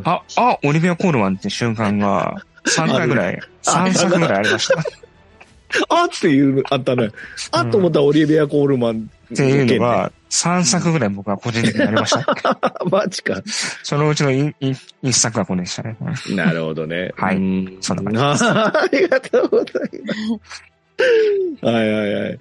あ、あ、オリビア・コールマンって瞬間が [laughs] 3回ぐらい、3作ぐらいありました。[laughs] あっていうのあったね。あと思ったらオリビア・コールマンっていうのが、3作ぐらい僕は個人的にありました。マジか。そのうちの1作がこれでしたね。なるほどね。はいうんそんな感じあありがとうございます。はいはいはい。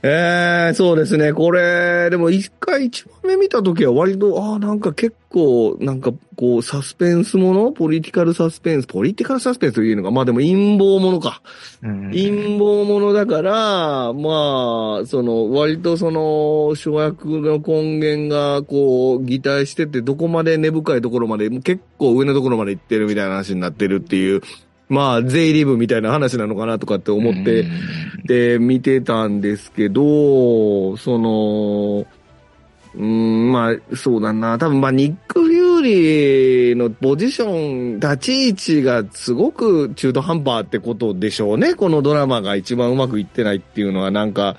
ええそうですね。これ、でも一回一番目見たときは割と、ああ、なんか結構、なんかこう、サスペンスもの？ポリティカルサスペンス、ポリティカルサスペンスというのか、まあでも陰謀ものか。うん陰謀ものだから、まあ、その、割とその、諸悪の根源が、こう、擬態してて、どこまで根深いところまで、もう結構上のところまで行ってるみたいな話になってるっていう、まあ、税理部みたいな話なのかなとかって思って、で、見てたんですけど、その、うーん、まあ、そうだな。多分、まあ、ニック・フューリーのポジション、立ち位置がすごく中途半端ってことでしょうね。このドラマが一番うまくいってないっていうのは、なんか、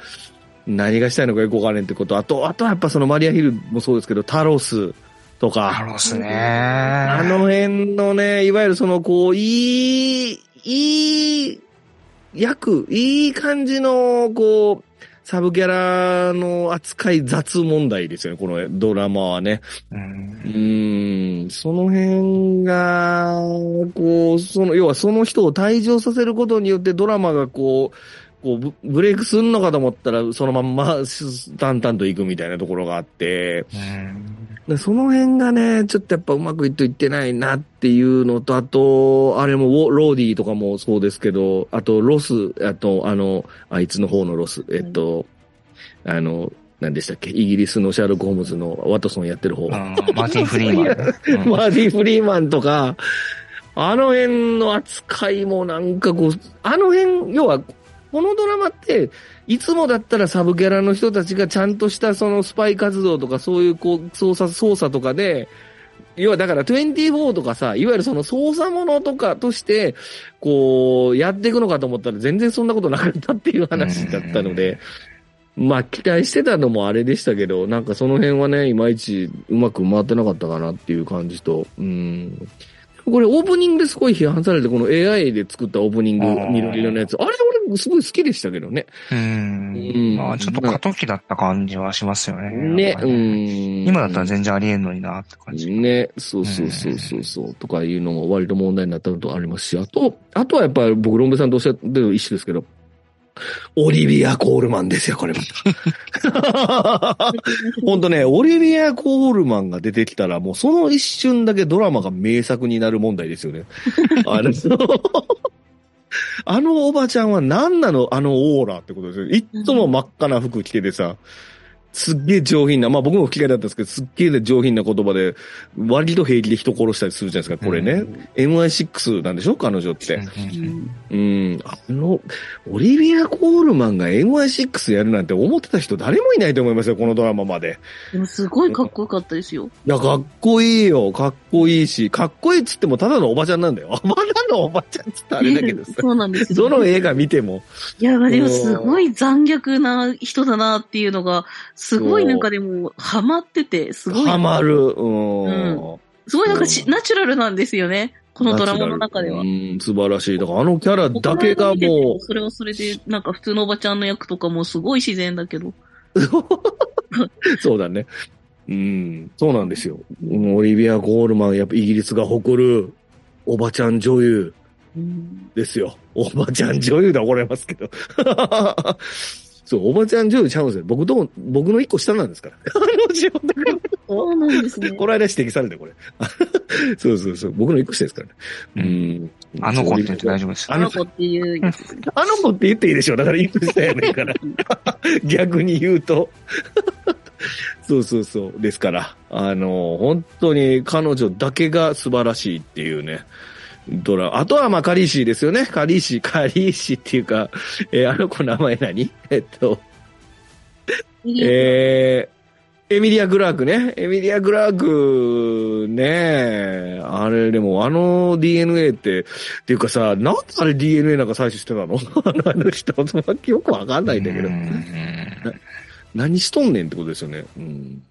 何がしたいのかよくわからんってこと。あと、あとはやっぱそのマリア・ヒルもそうですけど、タロスとか。タロスね。あの辺のね、いわゆるその、こう、いい、いい役、いい感じの、こう、サブキャラの扱い雑問題ですよね、このドラマはね。うんん、その辺が、こう、その、要はその人を退場させることによってドラマがこう、こうブ、ブレイクすんのかと思ったら、そのまんま、す淡々と行くみたいなところがあって、でその辺がね、ちょっとやっぱうまくいっといってないなっていうのと、あと、あれもローディとかもそうですけど、あと、ロス、あと、あの、あいつの方のロス、えっと、あの、何でしたっけ？イギリスのシャーロック・ホームズのワトソンやってる方。うんマーティン・フリーマン。[laughs] マーティ・フリーマンとか、あの辺の扱いもなんかこう、あの辺、要は、このドラマって、いつもだったらサブキャラの人たちがちゃんとしたそのスパイ活動とかそういうこう、捜査、捜査とかで、要はだから24とかさ、いわゆるその捜査者とかとして、こう、やっていくのかと思ったら全然そんなことなかったっていう話だったので、まあ期待してたのもあれでしたけど、なんかその辺はね、いまいちうまく回ってなかったかなっていう感じと、うん。これオープニングですごい批判されて、この AI で作ったオープニング緑色のやつ。あれ俺すごい好きでしたけどね。うんうんまあちょっと過渡期だった感じはしますよね。ねうりん。今だったら全然ありえんのになって感じ。ね、そうそうそうそうそう、とかいうのも割と問題になったのとありますし、あと、あとはやっぱり僕、ロンベさんとおっしゃってる一緒ですけど、オリビア・コールマンですよ、これまた。[laughs] 本当ね、オリビア・コールマンが出てきたら、もうその一瞬だけドラマが名作になる問題ですよね。[laughs] あの、あのおばちゃんは何なのあのオーラってことですよ。いっつも真っ赤な服着ててさ、すっげえ上品な、まあ僕も吹き替えだったんですけど、すっげえ上品な言葉で、割と平気で人殺したりするじゃないですか、これね。うん MI6 なんでしょ？彼女って。うんうん。あの、オリビア・コールマンが MI6 やるなんて思ってた人誰もいないと思いますよ、このドラマまで。でもすごいかっこよかったですよ。いや、かっこいいよ。かっこいいし、かっこいいっつってもただのおばちゃんなんだよ。[laughs] ただのおばちゃんっつったらあれだけどさ。そうなんですよ。どの映画見ても。いや、でもすごい残虐な人だなっていうのが、すごいなんかでも、ハマってて、すごい。ハマる。うん。すごいなんかしナチュラルなんですよね。このドラマの中ではう。ん、素晴らしい。だからあのキャラだけがもそれはそれで、なんか普通のおばちゃんの役とかもすごい自然だけど。う、[laughs] そうだね。うん、そうなんですよ。オリビア・ゴールマン、やっぱイギリスが誇るおばちゃん女優うんですよ。おばちゃん女優で怒られますけど。そう、おばちゃん女優ちゃうんですよ。僕とも、僕の一個下なんですから。そうなんですね。この間指摘されて、これ。[laughs] そうそうそう。僕の一個下ですからね。うん。あの子って言って大丈夫ですよ。あの子っていう。あの子って言っていいでしょ。だから一個下やねんから。[laughs] 逆に言うと。[laughs] そうそうそう。ですから、あの、本当に彼女だけが素晴らしいっていうね。ドラあとはまあカリーシーですよね。カリーシー、カリーシーっていうか、えーあの子名前何？[laughs] えっと、えー、エミリア・グラークね。エミリア・グラークね。あれ、でもあの DNA って、っていうかさ、なんであれ DNA なんか採取してたの？[laughs] あの人、よくわかんないんだけどう。ん何しとんねんってことですよね。うん。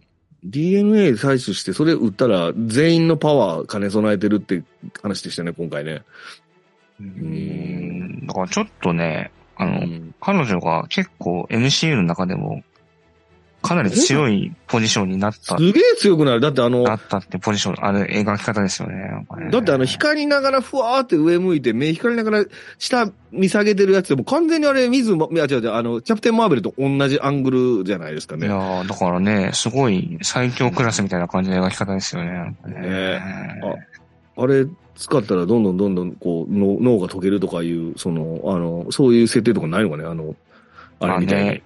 DNA 採取して、それ売ったら全員のパワー兼ね備えてるって話でしたね、今回ね。うんだからちょっとね、あの、うん彼女が結構 MCU の中でも、かなり強いポジションになった、すげえ強くなる。だってあの、なったってポジション、あれ描き方ですよね。だってあの、光りながらふわーって上向いて、目光りながら下見下げてるやつでも完全にあれ、水も、いや違う違う、あの、キャプテンマーベルと同じアングルじゃないですかいね。やーだからね、すごい最強クラスみたいな感じの描き方ですよね。ねねあれ、使ったらどんどんどんどんこう、脳脳が溶けるとかいう、その、あの、そういう設定とかないのかね、あの、あれみたいに。まあね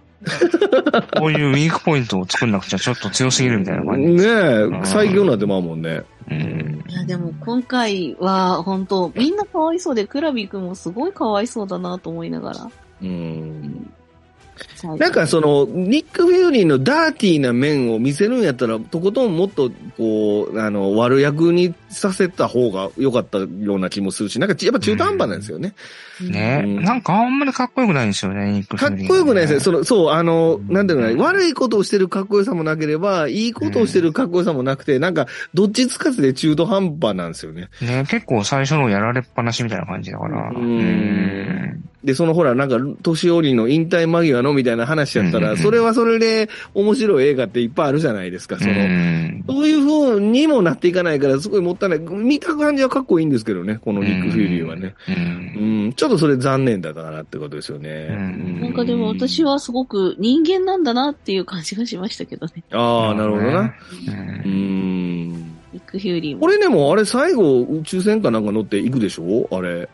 こういうウィークポイントを作んなくちゃちょっと強すぎるみたいな感じ。ねんえ、最強になってまうもんね。うん。いや、でも今回は本当みんなかわいそうで、クラビ君もすごいかわいそうだなと思いながら。うん。なんかその、ニック・フューリーのダーティーな面を見せるんやったら、とことんもっと、こう、あの、悪役にさせた方が良かったような気もするし、なんかやっぱ中途半端なんですよね。ね、うん。なんかあんまりかっこよくないんですよね、ニックかっこよくないですね。その、そう、あの、なんていうのかうんな、悪いことをしてるかっこよさもなければ、いいことをしてるかっこよさもなくて、なんか、どっちつかずで中途半端なんですよね。ね結構最初のやられっぱなしみたいな感じだから。うんで、そのほら、なんか、年寄りの引退間際のみたいな話やったら、それはそれで面白い映画っていっぱいあるじゃないですか、その。うんそういう風にもなっていかないから、すごいもったいない。見た感じはかっこいいんですけどね、このニック・フューリーはね。うんうん、ちょっとそれ残念だったかなってことですよね。うんなんかでも私はすごく人間なんだなっていう感じがしましたけどね。ああ、なるほどな。。ううんん。ニック・ヒューリーも。これでも、あれ最後宇宙船かなんか乗っていくでしょ？あれ。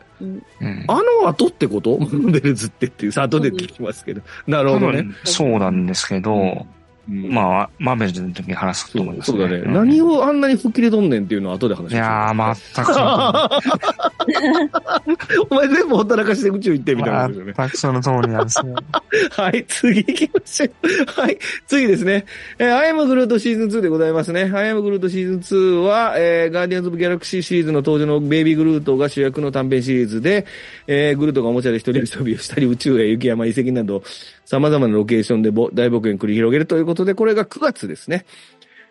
あの後ってこと？マ [laughs] ーベルズってっていう、さ、後で聞きますけど。なるほどね。そうなんですけど、うんまあ、マーベルズの時に話すと思いますそうだね。ん何をあんなに吹っ切れとんねんっていうのは後で話しますいやー、全くそのお前全部ほったらかして宇宙行ってみたいなことですよね。全くその通りなんですよ。はい、次行きましょう。はい、次ですね。えー、アイムグルートシーズン2でございますね。アイムグルートシーズン2は、えー、ガーディアンズ・オブ・ギャラクシーシリーズの登場のベイビー・グルートが主役の短編シリーズで、えー、グルートがおもちゃで一人遊びをしたり、宇宙へ雪山遺跡など、様々なロケーションでぼ大冒険繰り広げるということで、これが9月ですね。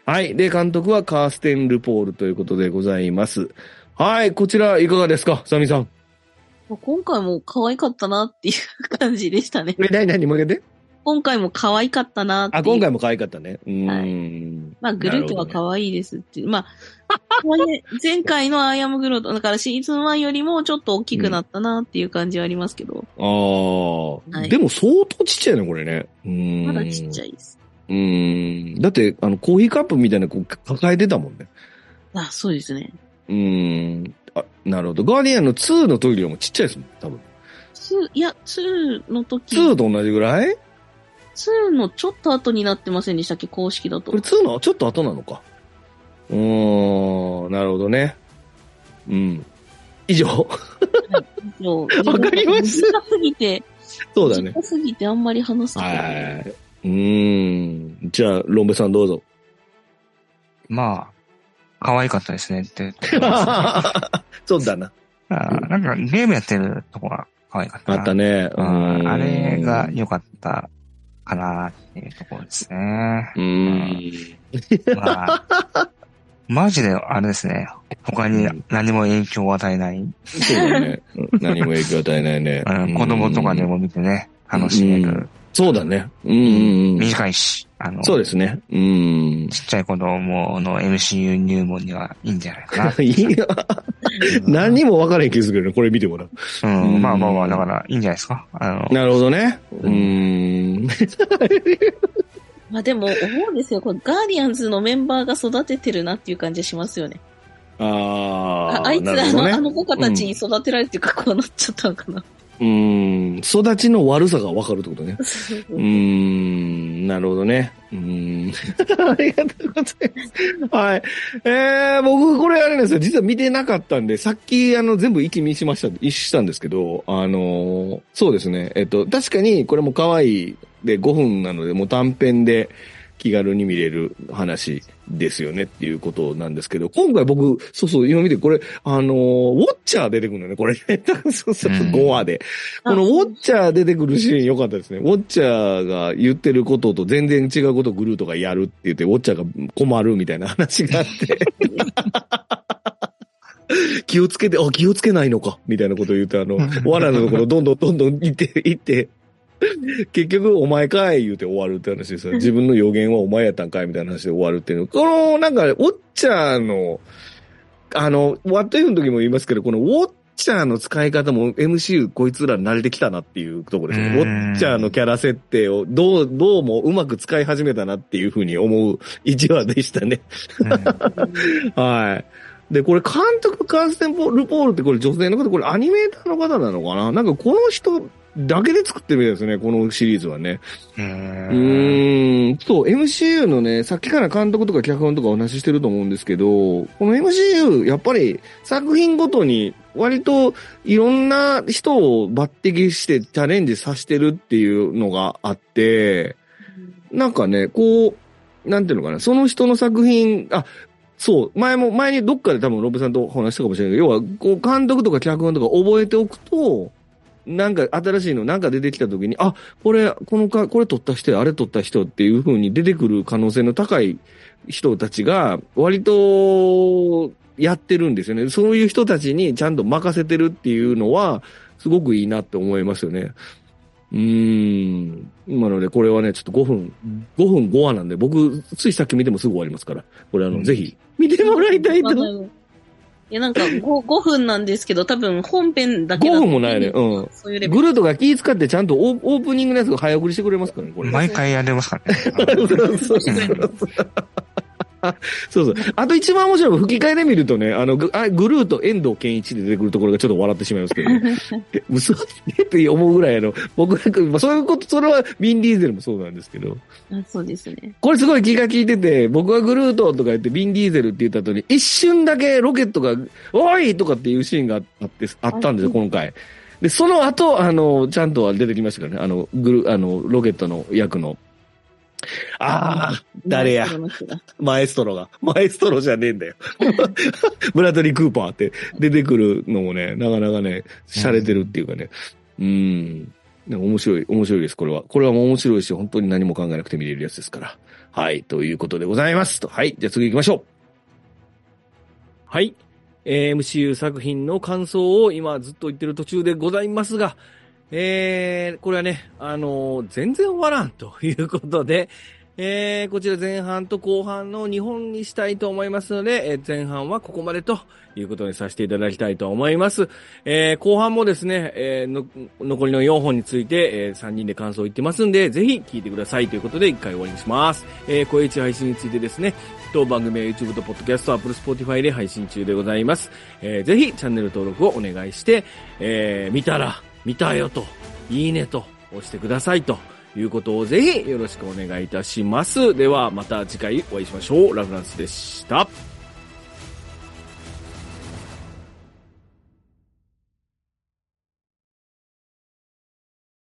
はい。で、監督はカーステン・ルポールということでございます。はい。こちら、いかがですか？サミさん。今回も可愛かったなっていう感じでしたね。え、なになにもう一回で今回も可愛かったなっていう。あ、今回も可愛かったね。うーん。まあ、グルートは可愛いですっていう。まあ、前回のアイアムグロート、だからシーズン1よりもちょっと大きくなったなっていう感じはありますけど、ああ、はいでも相当ちっちゃいね、これね。うーん。まだちっちゃいです。うーん。だって、あの、コーヒーカップみたいなこう抱えてたもんね。あ、そうですね。うーん。あ、なるほど。ガーディアンの2の時よりもちっちゃいですもん、多分。2、いや、2の時、2と同じぐらい？2のちょっと後になってませんでしたっけ？公式だとこれ。2のちょっと後なのか。うーん。なるほどね。うん。以上わ [laughs] わかりました短すぎて、そうだね。短すぎてあんまり話すことはない。い。うーん。じゃあ、ロンベさんどうぞ。まあ、可愛かったですねって。[laughs] そうだな。あーなんかゲームやってるとこが可愛かったな。あったね。あれが良かったかなっていうところですね。うーん。まあ、マジであれですね。他に何も影響を与えない。そうだね。うん何も影響与えないね。うん子供とかでも見てね、楽しめうる。そうだね。うん。短いし、あの、そうですね。うん。ちっちゃい子供の MCU 入門にはいいんじゃないか [laughs] いや、何にも分からへん気するけどね、これ見てもらう。な。ううんん、まあまあまあ、だからいいんじゃないですか。あの、なるほどね。うーん。まあでも、思うんですよ。これガーディアンズのメンバーが育ててるなっていう感じしますよね。ああ。ああいつらの、あの子たちに育てられてるかこうなっちゃったのかな。うん。育ちの悪さが分かるってことね。そうん。なるほどね。うーん。ありがとうございます。はい。えー、僕、これあれなんですよ。実は見てなかったんで、さっき、あの、全部一気見しました、一周したんですけど、あのーそうですね。えっと、確かに、これも可愛いで5分なので、もう短編で気軽に見れる話ですよねっていうことなんですけど、今回僕、そうそう、今見て、これ、あのーウォッチャー出てくるのね、これ。[laughs] そうそう、うん5話で。このウォッチャー出てくるシーン良かったですね。ウォッチャーが言ってることと全然違うことをグルートがやるって言って、ウォッチャーが困るみたいな話があって。[laughs] 気をつけて、あ、気をつけないのか、みたいなことを言って、あの、罠のところどんどんどんどん行って、行って、[laughs] 結局、お前かい言うて終わるって話ですよ。自分の予言はお前やったんかいみたいな話で終わるっていうの。この、なんか、ウォッチャーの、あの、ワット F の時も言いますけど、このウォッチャーの使い方も MCU こいつら慣れてきたなっていうところですね。ウうんォッチャーのキャラ設定をどう、どうもうまく使い始めたなっていうふうに思う一話でしたね。[laughs] はい。で、これ監督カーステンポルポールってこれ女性の方、これアニメーターの方なのかな？なんかこの人だけで作ってるみたいですね、このシリーズはね。う。うんーん、そう、MCU のね、さっきから監督とか脚本とかお話ししてると思うんですけど、この MCU、やっぱり作品ごとに割といろんな人を抜擢してチャレンジさせてるっていうのがあって、なんかね、こう、なんていうのかな、その人の作品、あ、そう、前も、前にどっかで多分ロブさんとお話したかもしれないけど、要は、こう、監督とか脚本とか覚えておくと、なんか新しいのなんか出てきた時に、あ、これ、このか、これ撮った人や、あれ撮った人っていう風に出てくる可能性の高い人たちが、割と、やってるんですよね。そういう人たちにちゃんと任せてるっていうのは、すごくいいなって思いますよね。うーん。なので、これはね、ちょっと5分、5分5話なんで、僕、ついさっき見てもすぐ終わりますから、これあの、うんぜひ、見てもらいたいと。5いや、なんか 5, 5分なんですけど、多分本編だけだと分もないね。うん。そういうレベル。グルートが気遣ってちゃんとオープニングのやつが早送りしてくれますからね、これ。毎回やれますからね。[laughs] [laughs] そうそう。あと一番面白いのは吹き替えで見るとね、あの、グあグルーと遠藤健一で出てくるところがちょっと笑ってしまいますけど、ね、嘘つけって思うぐらいあの、僕なんか、まあ、そういうこと、それはビン・ディーゼルもそうなんですけど、あそうですね。これすごい気が利いてて、僕はグルートとか言ってビン・ディーゼルって言った後に、一瞬だけロケットが、おいとかっていうシーンがあって、あったんですよ、あ今回。で、その後、あの、ちゃんとは出てきましたからね、あの、グル、あの、ロケットの役の、ああ、誰やマエストロが。マエストロじゃねえんだよ。[laughs] ブラッドリー・クーパーって出てくるのもね、なかなかね、洒落てるっていうかね。うん。面白い、面白いです、これは。これはもう面白いし、本当に何も考えなくて見れるやつですから。はい、ということでございます。とはい、じゃあ次行きましょう。はい。えー MCU 作品の感想を今ずっと言ってる途中でございますが、えー、これはね、あのー全然終わらんということで、えー、こちら前半と後半の2本にしたいと思いますので、えー前半はここまでということにさせていただきたいと思います。えー、後半もですね、えー残りの4本について、え3人で感想を言ってますんで、ぜひ聞いてくださいということで1回終わりにします。えー、声一配信についてですね、当番組は YouTube と Podcast、Apple、Spotify で配信中でございます。えー、ぜひチャンネル登録をお願いして、えー、見たら、見たよと、いいねと押してくださいということをぜひよろしくお願いいたします。ではまた次回お会いしましょう。ラフランスでした。